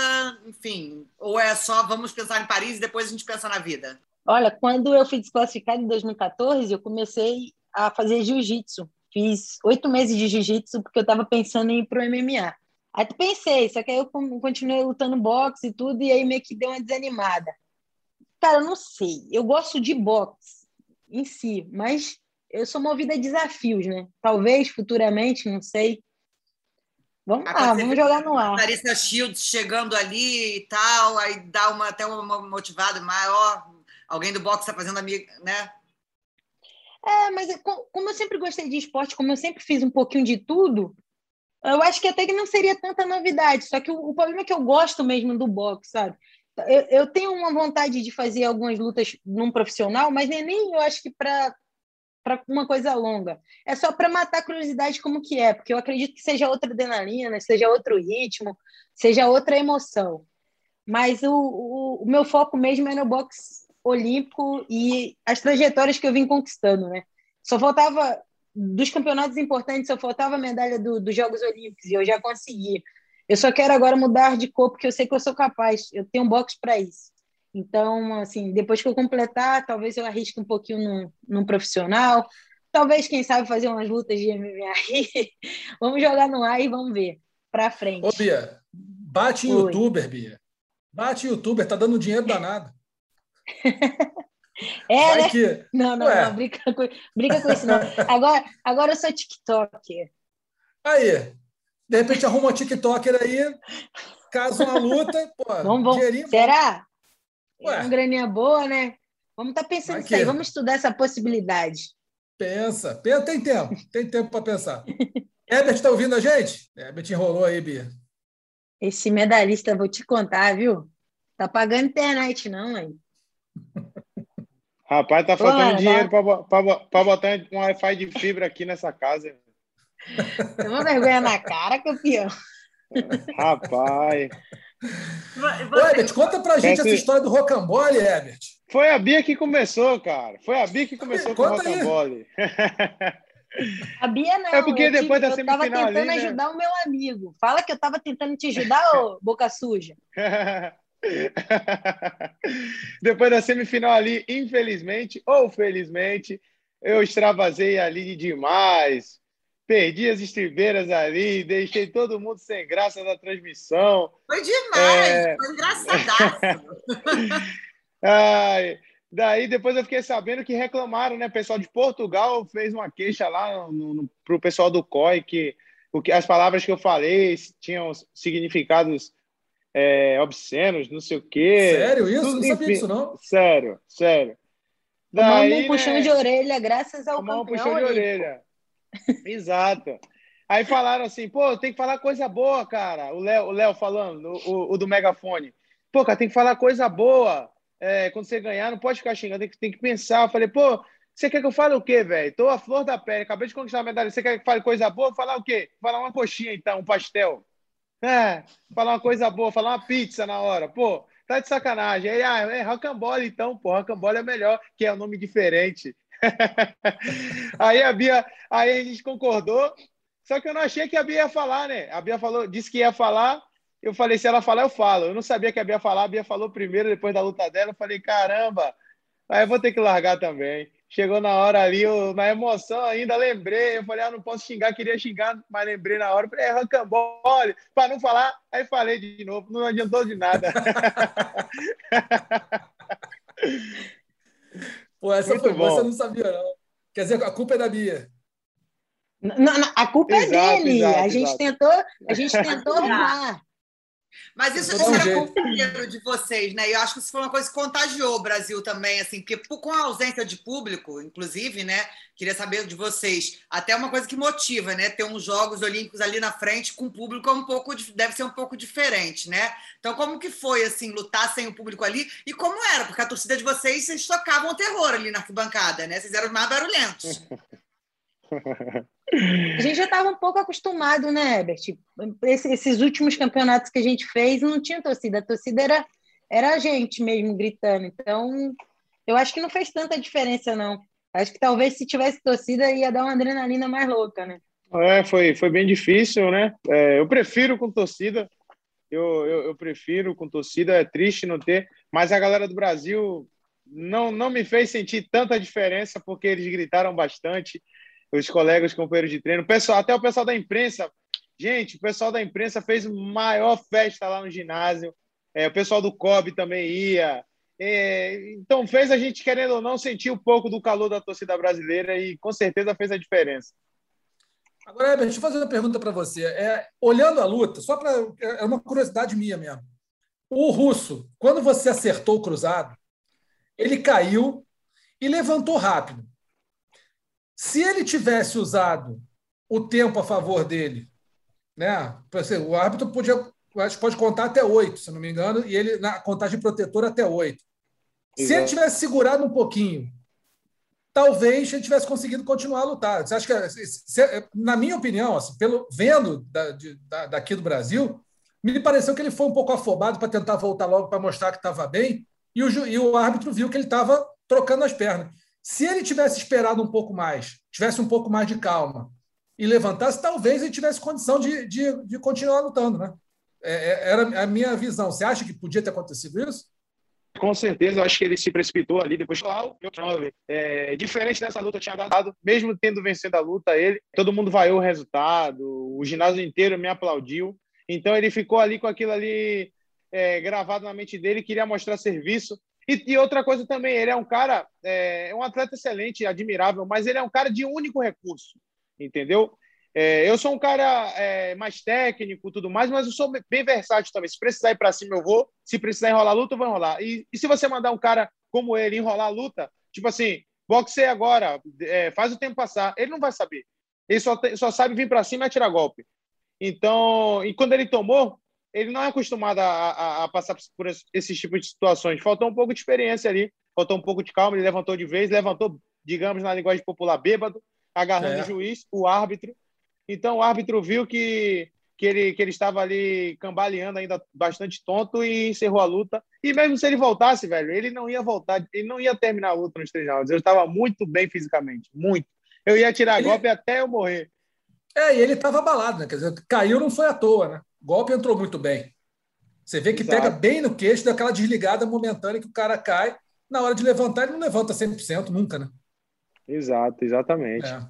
enfim, ou é só vamos pensar em Paris e depois a gente pensa na vida? Olha, quando eu fui desclassificada em 2014, eu comecei a fazer jiu-jitsu. Fiz oito meses de jiu-jitsu porque eu estava pensando em ir pro MMA. Aí pensei, só que aí eu con- continuei lutando boxe e tudo, e aí meio que deu uma desanimada. Cara, eu não sei. Eu gosto de boxe em si, mas eu sou movida a desafios, né? Talvez futuramente, não sei. Vamos Ah, lá, vamos jogar no ar. Larissa Shields chegando ali e tal, aí dá uma, até uma motivada maior. Alguém do boxe está fazendo amiga, né? É, mas é co- como eu sempre gostei de esporte, como eu sempre fiz um pouquinho de tudo, eu acho que até que não seria tanta novidade. Só que o, o problema é que eu gosto mesmo do boxe, sabe? Eu, eu tenho uma vontade de fazer algumas lutas num profissional, mas nem, nem eu acho que para para uma coisa longa. É só para matar a curiosidade como que é, porque eu acredito que seja outra adrenalina, seja outro ritmo, seja outra emoção. Mas o, o, o meu foco mesmo é no boxe olímpico e as trajetórias que eu vim conquistando, né? Só faltava dos campeonatos importantes, só faltava a medalha do, dos Jogos Olímpicos e eu já consegui. Eu só quero agora mudar de cor porque eu sei que eu sou capaz. Eu tenho um boxe para isso. Então, assim, depois que eu completar, talvez eu arrisque um pouquinho no, no profissional. Talvez, quem sabe, fazer umas lutas de MMA vamos jogar no ar e vamos ver. Para frente. Ô, Bia, bate em Oi. youtuber, Bia. Bate em youtuber, tá dando dinheiro danado. É, Vai né? que. Não, não, Ué. não, brinca com, brinca com isso, não. Agora, agora eu sou TikToker. Aí, de repente arruma um TikToker aí, caso uma luta, pô, Vamos, vamos. Será? Ué. É uma graninha boa, né? Vamos estar pensando Vai nisso aí, vamos estudar essa possibilidade. Pensa, pensa, tem tempo, tem tempo para pensar. Herbert está ouvindo a gente? Herbert enrolou aí, Bia. Esse medalhista, vou te contar, viu? Tá pagando internet, não, hein? Rapaz, tá faltando dinheiro para botar um Wi-Fi de fibra aqui nessa casa. Tem uma vergonha na cara, campeão. Rapaz. Ô, Herbert, conta pra gente Essa- essa história do rocambole, Herbert. Foi a Bia que começou, cara. Foi a Bia que começou com o Conta rocambole. A Bia não. É porque eu depois da eu tava semifinal tentando ali, né? ajudar o meu amigo. Fala que eu tava tentando te ajudar, ô boca suja. Depois da semifinal ali, infelizmente ou felizmente, eu extravasei ali demais. Perdi as estribeiras ali, deixei todo mundo sem graça na transmissão. Foi demais, É. foi engraçadaço. Ai, daí depois eu fiquei sabendo que reclamaram, né? O pessoal de Portugal fez uma queixa lá no, no, pro pessoal do COI que, o que as palavras que eu falei tinham significados é, obscenos, não sei o quê. Sério isso? Tudo, Não sabia enfim. disso, não. Sério, sério. Daí, um puxão né, de orelha graças ao tomar um campeão. puxão de olímpico. orelha. Exato. Aí falaram assim, pô, tem que falar coisa boa, cara. O Léo, o Léo falando, o, o- do megafone. Pô, cara, tem que falar coisa boa. É, quando você ganhar, não pode ficar xingando, tem que, tem que pensar. Eu falei, pô, você quer que eu fale o quê, velho? Tô a flor da pele, acabei de conquistar a medalha. Você quer que eu fale coisa boa? Falar o quê? Falar uma coxinha, então, um pastel. É, falar uma coisa boa, falar uma pizza na hora. Pô, tá de sacanagem. Aí, ah, é rocambole, então, pô, rocambole é melhor, que é um nome diferente. aí a Bia, aí a gente concordou. Só que eu não achei que a Bia ia falar, né? A Bia falou, disse que ia falar. Eu falei, se ela falar, eu falo. Eu não sabia que a Bia ia falar. A Bia falou primeiro, depois da luta dela. Eu falei, caramba, aí eu vou ter que largar também. Chegou na hora ali, eu, na emoção ainda, lembrei. Eu falei, ah, não posso xingar, queria xingar, mas lembrei na hora. Falei, é rancambole, para não falar. Aí falei de novo, não adiantou de nada. Pô, essa Muito foi boa, eu não sabia, não. Quer dizer, a culpa é da Bia. Não, não, a culpa exato, é dele. Exato, a, gente tentou, a gente tentou arrumar. Mas isso, isso era companheiro de vocês, né? E eu acho que isso foi uma coisa que contagiou o Brasil também, assim, porque com a ausência de público, inclusive, né? Queria saber de vocês, até uma coisa que motiva, né? Ter uns Jogos Olímpicos ali na frente com o público é um pouco, deve ser um pouco diferente, né? Então, como que foi, assim, lutar sem o público ali? E como era? Porque a torcida de vocês, vocês tocavam terror ali na arquibancada, né? Vocês eram mais barulhentos. A gente já estava um pouco acostumado, né, Herbert? Esse, esses últimos campeonatos que a gente fez não tinha torcida, a torcida era, era a gente mesmo gritando. Então, eu acho que não fez tanta diferença, não. Acho que talvez se tivesse torcida ia dar uma adrenalina mais louca, né? É, foi, foi bem difícil, né? É, eu prefiro com torcida. Eu, eu, eu, prefiro com torcida, é triste não ter, mas a galera do Brasil não, não me fez sentir tanta diferença porque eles gritaram bastante os colegas, companheiros de treino, pessoal, até o pessoal da imprensa. Gente, o pessoal da imprensa fez maior festa lá no ginásio. É, o pessoal do COB também ia. É, então fez a gente, querendo ou não, sentir um pouco do calor da torcida brasileira e com certeza fez a diferença. Agora, deixa eu fazer uma pergunta para você. É, olhando a luta, só para. É uma curiosidade minha mesmo. O russo, quando você acertou o cruzado, ele caiu e levantou rápido. Se ele tivesse usado o tempo a favor dele, né? O árbitro podia, acho pode contar até oito, se não me engano, e ele na contagem protetora até oito. Se ele tivesse segurado um pouquinho, talvez ele tivesse conseguido continuar a lutar. Você acha que, se, na minha opinião, assim, pelo vendo da, de, da, daqui do Brasil, me pareceu que ele foi um pouco afobado para tentar voltar logo para mostrar que estava bem, e o, e o árbitro viu que ele estava trocando as pernas. Se ele tivesse esperado um pouco mais, tivesse um pouco mais de calma e levantasse, talvez ele tivesse condição de, de, de continuar lutando, né? É, é era a minha visão. Você acha que podia ter acontecido isso? Com certeza, eu acho que ele se precipitou ali, depois falou, é, diferente dessa luta, tinha dado, mesmo tendo vencido a luta, ele, todo mundo vaiou o resultado, o ginásio inteiro me aplaudiu, então ele ficou ali com aquilo ali é, gravado na mente dele, queria mostrar serviço, e, e, outra coisa também, ele é um cara, é um atleta excelente, admirável, mas ele é um cara de único recurso, entendeu? É, eu sou um cara é, mais técnico tudo mais, mas eu sou bem versátil também. Se precisar ir para cima, eu vou. Se precisar enrolar a luta, eu vou enrolar. E, e, se você mandar um cara como ele enrolar a luta, tipo assim, boxe agora, é, faz o tempo passar, ele não vai saber. Ele só, só sabe vir para cima e atirar golpe. Então, e quando ele tomou, ele não é acostumado a, a, a passar por esse tipo de situações. Faltou um pouco de experiência ali, faltou um pouco de calma. Ele levantou de vez, levantou, digamos, na linguagem popular, bêbado, agarrando é. o juiz, o árbitro. Então o árbitro viu que, que, ele, que ele estava ali cambaleando ainda bastante tonto e encerrou a luta. E mesmo se ele voltasse, velho, ele não ia voltar, ele não ia terminar a luta nos três rounds. Eu estava muito bem fisicamente, muito. Eu ia tirar ele... golpe até eu morrer. É, e ele estava abalado, né? Quer dizer, caiu não foi à toa, né? O golpe entrou muito bem. Você vê que Exato. pega bem no queixo daquela desligada momentânea que o cara cai. Na hora de levantar, ele não levanta 100%, nunca, né? Exato, exatamente. É.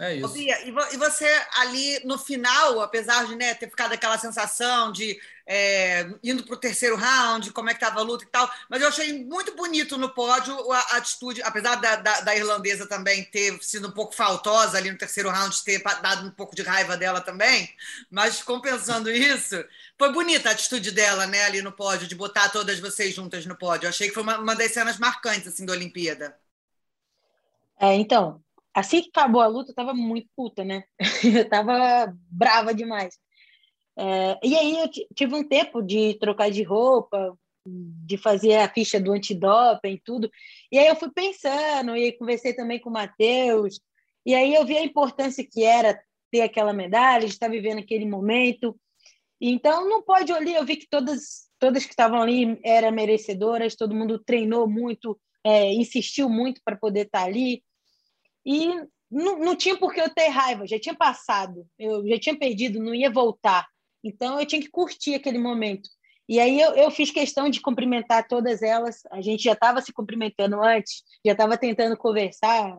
É isso. Bia, e você ali no final, apesar de né, ter ficado aquela sensação de é, indo para o terceiro round, como é que estava a luta e tal, mas eu achei muito bonito no pódio a, atitude, apesar da, da, da, irlandesa também ter sido um pouco faltosa ali no terceiro round, ter dado um pouco de raiva dela também, mas compensando isso, foi bonita a atitude dela né, ali no pódio, de botar todas vocês juntas no pódio. Eu achei que foi uma, uma das cenas marcantes assim, da Olimpíada. É, então, assim que acabou a luta, eu tava muito puta, né? eu tava brava demais. É, e aí eu tive um tempo de trocar de roupa, de fazer a ficha do antidoping tudo. E aí eu fui pensando, e conversei também com o Matheus, e aí eu vi a importância que era ter aquela medalha, de estar vivendo aquele momento. Então não pode olhar, eu vi que todas todas que estavam ali eram merecedoras, todo mundo treinou muito, é, insistiu muito para poder estar ali. E não, não tinha por que eu ter raiva, já tinha passado, eu já tinha perdido, não ia voltar. Então eu tinha que curtir aquele momento. E aí eu, eu fiz questão de cumprimentar todas elas. A gente já estava se cumprimentando antes, já estava tentando conversar,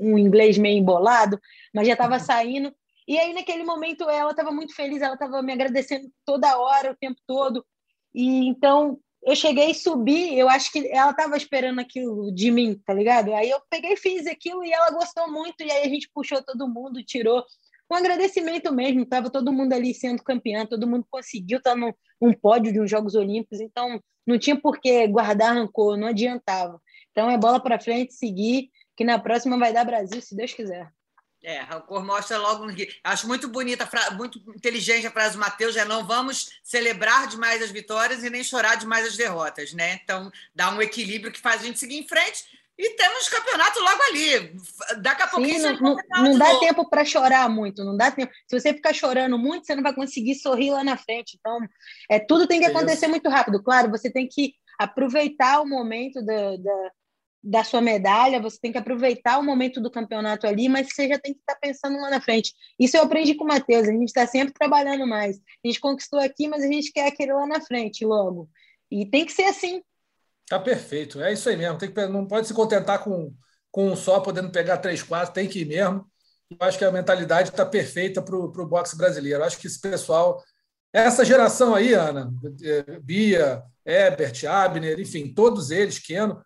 um inglês meio embolado, mas já estava uhum. saindo. E aí, naquele momento, ela estava muito feliz, ela estava me agradecendo toda hora, o tempo todo. E então eu cheguei e subi, eu acho que ela estava esperando aquilo de mim, tá ligado? Aí eu peguei e fiz aquilo e ela gostou muito, e aí a gente puxou todo mundo, tirou um agradecimento mesmo, estava todo mundo ali sendo campeão, todo mundo conseguiu estar num, num pódio de uns Jogos Olímpicos, então não tinha por que guardar rancor, não adiantava. Então é bola para frente, seguir, que na próxima vai dar Brasil, se Deus quiser. É, Rancor mostra logo. Acho muito bonita, muito inteligente a frase do Matheus: é não vamos celebrar demais as vitórias e nem chorar demais as derrotas, né? Então, dá um equilíbrio que faz a gente seguir em frente. E temos campeonato logo ali. Daqui a pouquinho. Sim, não, não, não dá tempo para chorar muito, não dá tempo. Se você ficar chorando muito, você não vai conseguir sorrir lá na frente. Então, é, tudo tem que acontecer Isso. muito rápido. Claro, você tem que aproveitar o momento da, da, da, sua medalha, você tem que aproveitar o momento do campeonato ali, mas você já tem que estar pensando lá na frente. Isso eu aprendi com o Matheus, a gente está sempre trabalhando mais. A gente conquistou aqui, mas a gente quer aquele lá na frente logo. E tem que ser assim. Tá perfeito, é isso aí mesmo. Tem que, não pode se contentar com, com um só, podendo pegar três, quatro, tem que ir mesmo. Eu acho que a mentalidade está perfeita para o boxe brasileiro. Eu acho que esse pessoal, essa geração aí, Ana, é, Bia, Ebert, Abner, enfim, todos eles, Keno,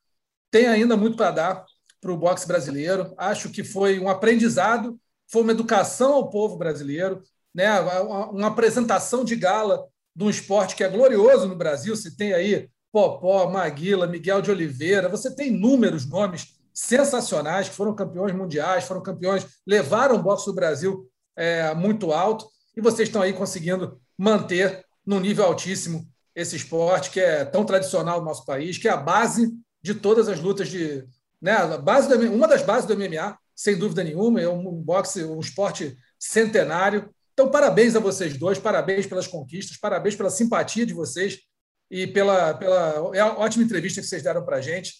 tem ainda muito para dar para o boxe brasileiro. Acho que foi um aprendizado, foi uma educação ao povo brasileiro, né? uma apresentação de gala de um esporte que é glorioso no Brasil. Se tem aí Popó, Maguila, Miguel de Oliveira, você tem inúmeros nomes sensacionais que foram campeões mundiais, foram campeões, levaram o boxe do Brasil é, muito alto e vocês estão aí conseguindo manter num nível altíssimo esse esporte que é tão tradicional no nosso país, que é a base de todas as lutas de, né, a base do, uma das bases do MMA, sem dúvida nenhuma, é um boxe, um esporte centenário. Então, parabéns a vocês dois, parabéns pelas conquistas, parabéns pela simpatia de vocês e pela, pela é ótima entrevista que vocês deram para a gente.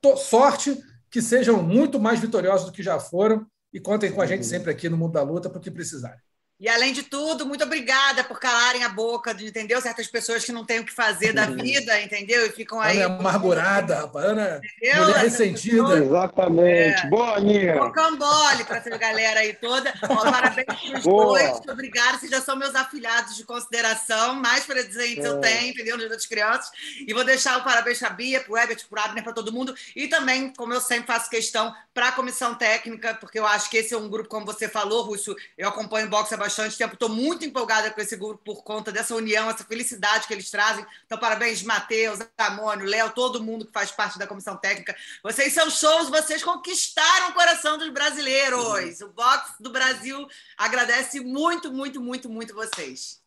Tô, sorte que sejam muito mais vitoriosos do que já foram e contem com a gente sempre aqui no Mundo da Luta para o que precisarem. E, além de tudo, muito obrigada por calarem a boca, entendeu? Certas pessoas que não têm o que fazer da vida, entendeu? E ficam aí. Ana é amargurada, rapaz. Ana é mulher ressentida. Exatamente. É. Boa, Aninha. Rocambole para essa galera aí toda. Ó, parabéns para os dois. Obrigada. Vocês já são meus afilhados de consideração. Mais presentes é. eu tenho, entendeu? Nos das crianças. E vou deixar o parabéns para a Bia, para o Ebert, para o Abner, para todo mundo. E também, como eu sempre faço questão, para a comissão técnica, porque eu acho que esse é um grupo, como você falou, Rússio, eu acompanho o boxe há bastante tempo, estou muito empolgada com esse grupo por conta dessa união, essa felicidade que eles trazem. Então, parabéns, Matheus, Amônio, Léo, todo mundo que faz parte da comissão técnica. Vocês são shows, vocês conquistaram o coração dos brasileiros. O boxe do Brasil agradece muito, muito, muito, muito vocês.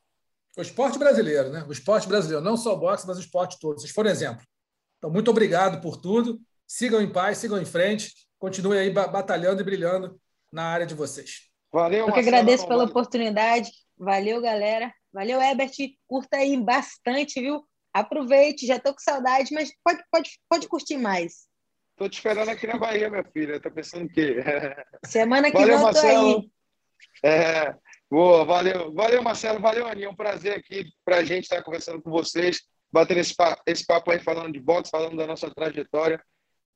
O esporte brasileiro, né? O esporte brasileiro, não só o boxe, mas o esporte todo. Vocês foram exemplo. Então, muito obrigado por tudo. Sigam em paz, sigam em frente. Continuem aí batalhando e brilhando na área de vocês. Valeu, Eu que agradeço pela oportunidade. Valeu, galera. Valeu, Ebert. Curta aí bastante, viu? Aproveite, já tô com saudade, mas pode, pode, pode curtir mais. Tô te esperando aqui na Bahia, minha filha. Tá pensando o quê? Semana que valeu, vem eu tô aí. É, boa, valeu. Valeu, Marcelo. Valeu, Aninha. Um prazer aqui pra gente estar conversando com vocês, batendo esse papo, esse papo aí, falando de boxe, falando da nossa trajetória.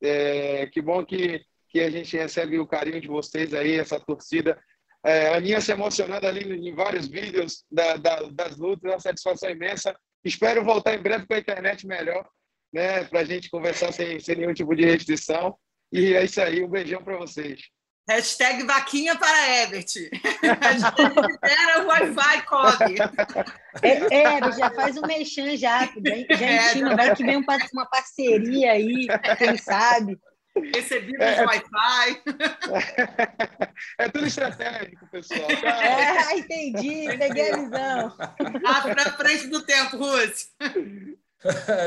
É, que bom que, que a gente recebe o carinho de vocês aí, essa torcida é, a Aninha se emocionando ali em vários vídeos da, da, das lutas, uma satisfação imensa. Espero voltar em breve com a internet melhor, né, para a gente conversar sem, sem nenhum tipo de restrição. E é isso aí, um beijão para vocês. Hashtag vaquinha para Ebert. Hashtag libera o Wi-Fi, Kobe. É, é, já faz um mexão já. Já é, intima, vai que vem uma parceria aí, quem sabe. Recebido é, de Wi-Fi. É tudo estratégico, pessoal. Tá? É, entendi, peguei a visão. Ah, para frente do tempo, Ruth.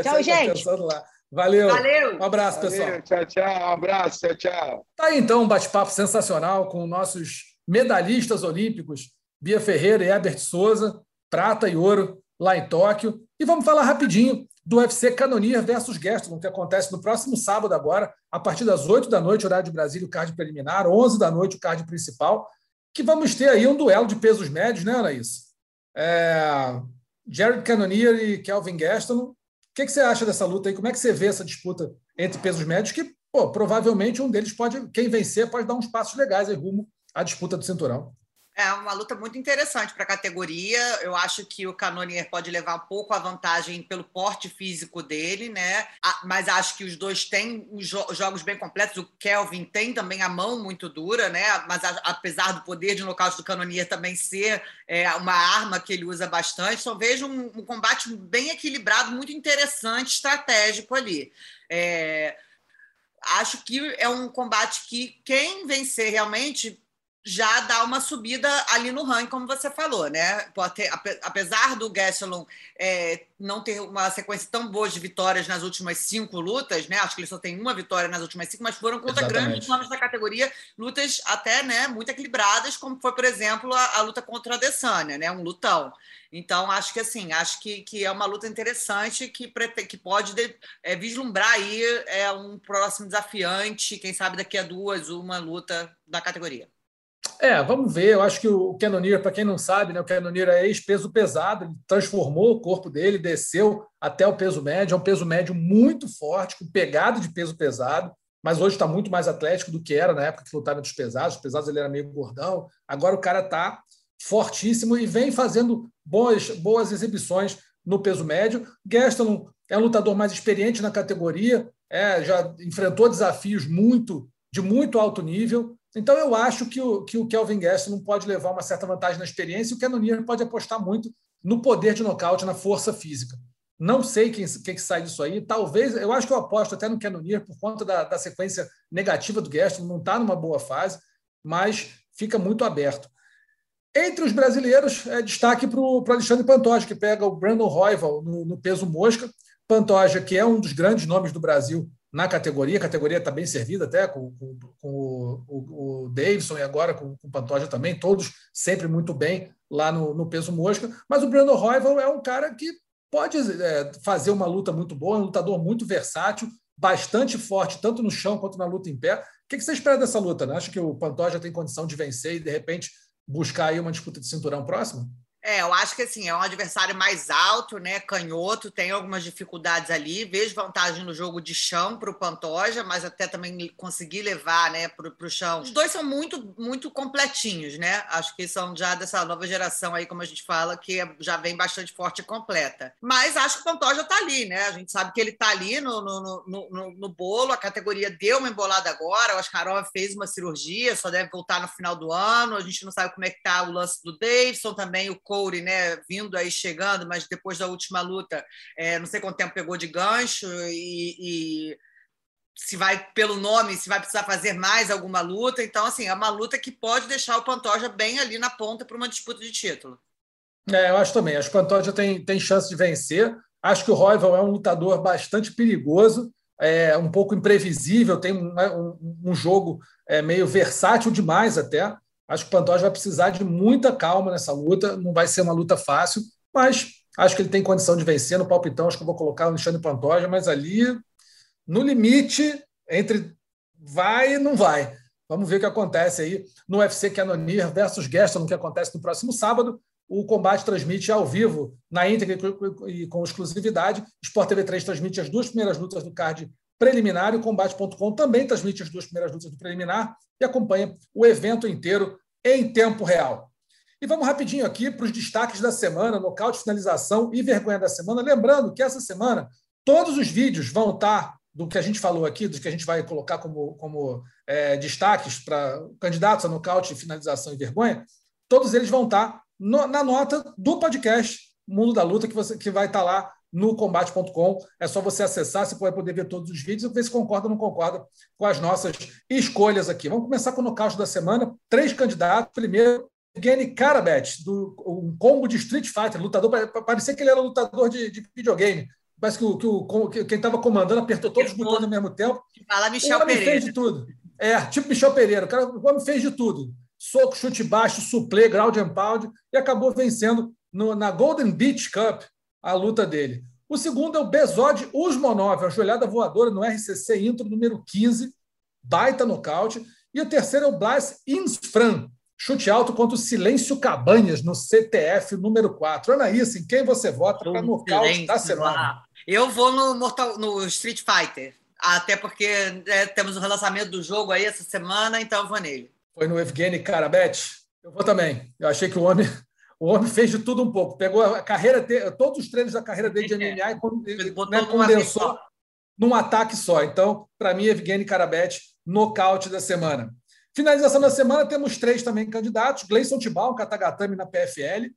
Tchau, gente. Tá Valeu. Valeu. Um abraço, Valeu, pessoal. Tchau, tchau. Um abraço, tchau, tchau. Tá aí, então, um bate-papo sensacional com nossos medalhistas olímpicos, Bia Ferreira e Herbert Souza, prata e ouro, lá em Tóquio. E vamos falar rapidinho do UFC Canonier versus Gastelum, que acontece no próximo sábado agora, a partir das 8 da noite, horário de Brasília, o card preliminar, 11 da noite, o card principal, que vamos ter aí um duelo de pesos médios, né, Anaís? É... Jared Cannonier e Kelvin Gastelum. O que, que você acha dessa luta aí? Como é que você vê essa disputa entre pesos médios? Que pô, provavelmente um deles pode, quem vencer, pode dar uns passos legais aí rumo à disputa do cinturão. É uma luta muito interessante para a categoria. Eu acho que o Canonier pode levar um pouco a vantagem pelo porte físico dele, né? Mas acho que os dois têm os jogos bem completos. O Kelvin tem também a mão muito dura, né? Mas apesar do poder de nocaute do Canonier também ser é, uma arma que ele usa bastante, então vejo um, um combate bem equilibrado, muito interessante, estratégico ali. É, acho que é um combate que quem vencer realmente já dá uma subida ali no ranking, como você falou, né? Apesar do Gastelum é, não ter uma sequência tão boa de vitórias nas últimas cinco lutas, né? Acho que ele só tem uma vitória nas últimas cinco, mas foram contra Exatamente. grandes nomes da categoria, lutas até né, muito equilibradas, como foi, por exemplo, a, a luta contra a Adesanya, né? Um lutão. Então, acho que assim, acho que, que é uma luta interessante que, que pode de, é, vislumbrar aí é, um próximo desafiante, quem sabe daqui a duas, uma luta da categoria. É, vamos ver. Eu acho que o Cannoneer, para quem não sabe, né, o Cannoneer é ex-peso pesado, ele transformou o corpo dele, desceu até o peso médio. É um peso médio muito forte, com pegada de peso pesado, mas hoje está muito mais atlético do que era na época que lutava dos pesados. Os pesados ele era meio gordão. Agora o cara está fortíssimo e vem fazendo boas, boas exibições no peso médio. Gaston é um lutador mais experiente na categoria, é, já enfrentou desafios muito de muito alto nível. Então, eu acho que o, que o Kelvin Gastelum pode levar uma certa vantagem na experiência e o Cannonier pode apostar muito no poder de nocaute, na força física. Não sei quem, quem que sai disso aí. Talvez, eu acho que eu aposto até no Cannonier por conta da, da sequência negativa do Gastelum, não está numa boa fase, mas fica muito aberto. Entre os brasileiros, é destaque para o Alexandre Pantoja, que pega o Brandon Royval no, no peso mosca. Pantoja, que é um dos grandes nomes do Brasil na categoria. A categoria está bem servida até com, com, com o, o, o, Davidson e agora com, com o Pantoja também, todos sempre muito bem lá no, no peso mosca. Mas o Brandon Royval é um cara que pode é, fazer uma luta muito boa, é um lutador muito versátil, bastante forte, tanto no chão quanto na luta em pé. O que você espera dessa luta? Né? Acha que o Pantoja tem condição de vencer e, de repente, buscar aí uma disputa de cinturão próxima? É, eu acho que assim, é um adversário mais alto, né? Canhoto, tem algumas dificuldades ali. Vejo vantagem no jogo de chão para o Pantoja, mas até também conseguir levar né, para o chão. Os dois são muito, muito completinhos, né? Acho que são já dessa nova geração aí, como a gente fala, que é, já vem bastante forte e completa. Mas acho que o Pantoja está ali, né? A gente sabe que ele está ali no, no, no, no, no bolo, a categoria deu uma embolada agora. O Askarov fez uma cirurgia, só deve voltar no final do ano. A gente não sabe como é que está o lance do Davidson também, o Corey, né, vindo aí chegando, mas depois da última luta, é, não sei quanto tempo pegou de gancho e, e, se vai pelo nome, se vai precisar fazer mais alguma luta. Então, assim, é uma luta que pode deixar o Pantoja bem ali na ponta para uma disputa de título. É, eu acho também. Acho que o Pantoja tem, tem chance de vencer. Acho que o Royval é um lutador bastante perigoso, é um pouco imprevisível, tem um, um, um jogo é, meio versátil demais até. Acho que o Pantoja vai precisar de muita calma nessa luta. Não vai ser uma luta fácil, mas acho que ele tem condição de vencer no palpitão. Acho que eu vou colocar o Alexandre Pantoja, mas ali no limite entre vai e não vai. Vamos ver o que acontece aí no UFC Canonier versus Gaston, que acontece no próximo sábado. O combate transmite ao vivo, na íntegra e com exclusividade. Sport TV 3 transmite as duas primeiras lutas do card preliminar e o Combate.com também transmite as duas primeiras lutas do preliminar e acompanha o evento inteiro em tempo real. E vamos rapidinho aqui para os destaques da semana, nocaute, finalização e vergonha da semana. Lembrando que essa semana todos os vídeos vão estar do que a gente falou aqui, do que a gente vai colocar como, como é, destaques para candidatos a nocaute, finalização e vergonha, todos eles vão estar no, na nota do podcast Mundo da Luta, que, você, que vai estar lá no combate.com. É só você acessar, você vai poder ver todos os vídeos e ver se concorda ou não concorda com as nossas escolhas aqui. Vamos começar com o nocaute da semana. Três candidatos. Primeiro, Evgeny Karabet, do um combo de Street Fighter, lutador. Parecia que ele era lutador de, de videogame. Parece que, o, que, o, que quem estava comandando apertou todos os botões ao mesmo tempo. Fala Michel o homem Pereira. fez de tudo. É, tipo Michel Pereira. O, cara, o homem fez de tudo. Soco, chute baixo, suplê, ground and pound, e acabou vencendo no, na Golden Beach Cup, a luta dele. O segundo é o Bezod Usmonov, a joelhada voadora no RCC Intro número 15, baita nocaute. E o terceiro é o Blas Insfran, chute alto contra o Silêncio Cabanhas no CTF número 4. Anaís, em quem você vota para nocaute da semana? Eu vou no, Mortal, no Street Fighter, até porque é, temos o relançamento do jogo aí essa semana, então eu vou nele. Foi no Evgeny Karabet? Eu vou também. Eu achei que o homem o homem fez de tudo um pouco. Pegou a carreira, todos os treinos da carreira dele de MMA e né, condensou num ataque só. Então, para mim, Evgeny Karabet, nocaute da semana. Finalização da semana, temos três também candidatos: Gleison Tibal, um Katagatame na PFL,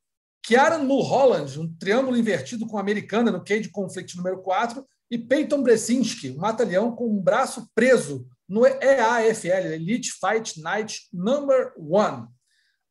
Kieran Mulholland, um triângulo invertido com a americana no Cage Conflict número 4, e Peyton Bresinski, um mata-leão com um braço preso no EAFL, Elite Fight Night Number One.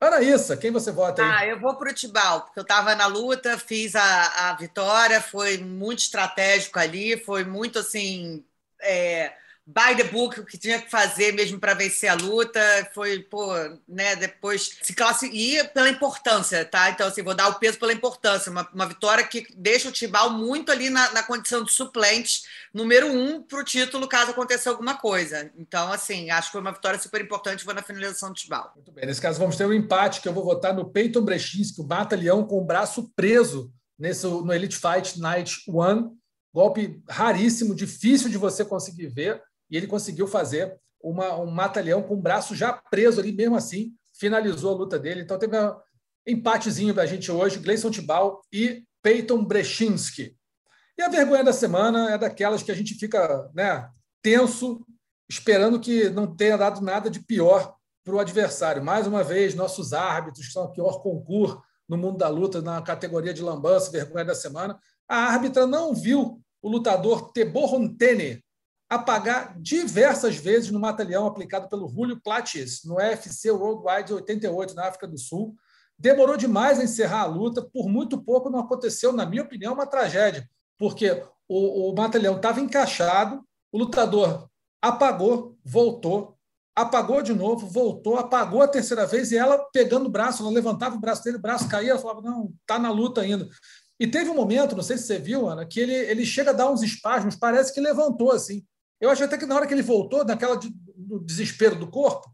Anaíssa, quem você vota aí? Ah, eu vou para o Tibal, porque eu estava na luta, fiz a, a vitória, foi muito estratégico ali, foi muito assim. É, by the book, o que tinha que fazer mesmo para vencer a luta, foi, pô, né, depois se classificar pela importância, tá? Então, assim, vou dar o peso pela importância, uma, uma vitória que deixa o Tibal muito ali na, na condição de suplente, número um para o título, caso aconteça alguma coisa. Então, assim, acho que foi uma vitória super importante, vou na finalização do Tibal. Muito bem, nesse caso vamos ter um empate, que eu vou votar no Peyton Brechinski, o mata-leão com o braço preso nesse, no Elite Fight Night One, golpe raríssimo, difícil de você conseguir ver, e ele conseguiu fazer uma, um mata-leão com o braço já preso ali, mesmo assim, finalizou a luta dele. Então teve um empatezinho para a gente hoje, Gleison Tibal e Peyton Brechinski. E a vergonha da semana é daquelas que a gente fica né, tenso, esperando que não tenha dado nada de pior para o adversário. Mais uma vez, nossos árbitros, que são o pior concurso no mundo da luta, na categoria de lambança, vergonha da semana, a árbitra não viu o lutador Tebohontene apagar diversas vezes no mata-leão aplicado pelo Julio Platis no UFC Worldwide 88 na África do Sul. Demorou demais a encerrar a luta, por muito pouco não aconteceu, na minha opinião, uma tragédia, porque o, o mata-leão estava encaixado, o lutador apagou, voltou, apagou de novo, voltou, apagou a terceira vez e ela pegando o braço, ela levantava o braço dele, o braço caía, ela falava: não, está na luta ainda. E teve um momento, não sei se você viu, Ana, que ele, ele chega a dar uns espasmos, parece que levantou assim. Eu acho até que na hora que ele voltou, naquela de, do desespero do corpo,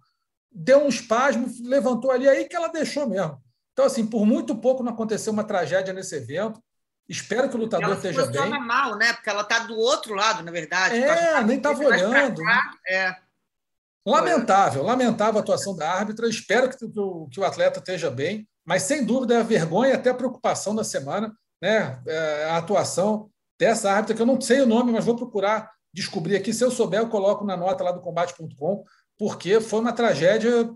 deu um espasmo, levantou ali, aí que ela deixou mesmo. Então, assim, por muito pouco não aconteceu uma tragédia nesse evento. Espero que o lutador ela esteja bem. Ela mal, né? Porque ela está do outro lado, na verdade. É, tá nem estava olhando. É. Lamentável, lamentável a atuação da árbitra. Espero que, que o atleta esteja bem, mas sem dúvida é a vergonha e até a preocupação da semana, né? É, a atuação dessa árbitra, que eu não sei o nome, mas vou procurar descobrir aqui. Se eu souber, eu coloco na nota lá do combate.com, porque foi uma tragédia,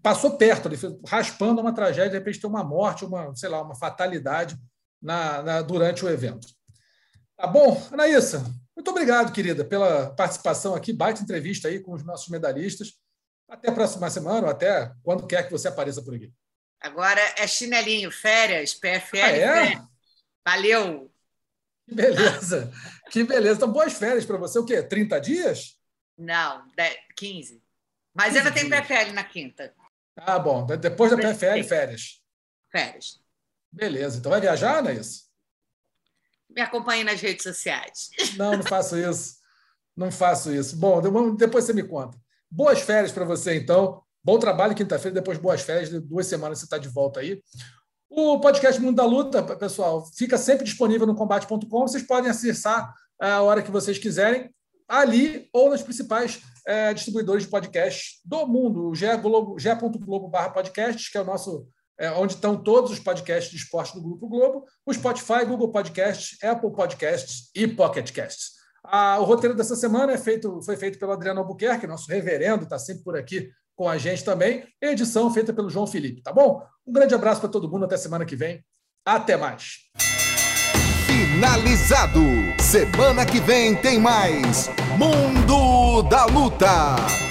passou perto, ele raspando uma tragédia, de repente ter uma morte, uma, sei lá, uma fatalidade na, na, durante o evento. Tá bom? Anaísa, muito obrigado, querida, pela participação aqui, baita entrevista aí com os nossos medalhistas. Até a próxima semana, ou até quando quer que você apareça por aqui. Agora é chinelinho, férias, PFL. Ah, é? Valeu! Que beleza, que beleza. Então, boas férias para você. O quê? 30 dias? Não, 15. Mas 15 ainda tem PFL na quinta. Ah, bom. Depois da PFL, férias. Férias. Beleza. Então vai viajar, não é isso? Me acompanhe nas redes sociais. Não, não faço isso. Não faço isso. Bom, depois você me conta. Boas férias para você, então. Bom trabalho quinta-feira, depois boas férias, duas semanas você está de volta aí. O podcast Mundo da Luta, pessoal, fica sempre disponível no combate.com. Vocês podem acessar a hora que vocês quiserem, ali ou nos principais é, distribuidores de podcast do mundo. O podcasts, que é o nosso. É, onde estão todos os podcasts de esporte do Grupo Globo, o Spotify, Google Podcasts, Apple Podcasts e Pocket Casts. Ah, o roteiro dessa semana é feito, foi feito pelo Adriano Albuquerque, nosso reverendo, está sempre por aqui com a gente também. Edição feita pelo João Felipe, tá bom? Um grande abraço para todo mundo, até semana que vem. Até mais. Finalizado. Semana que vem tem mais Mundo da Luta.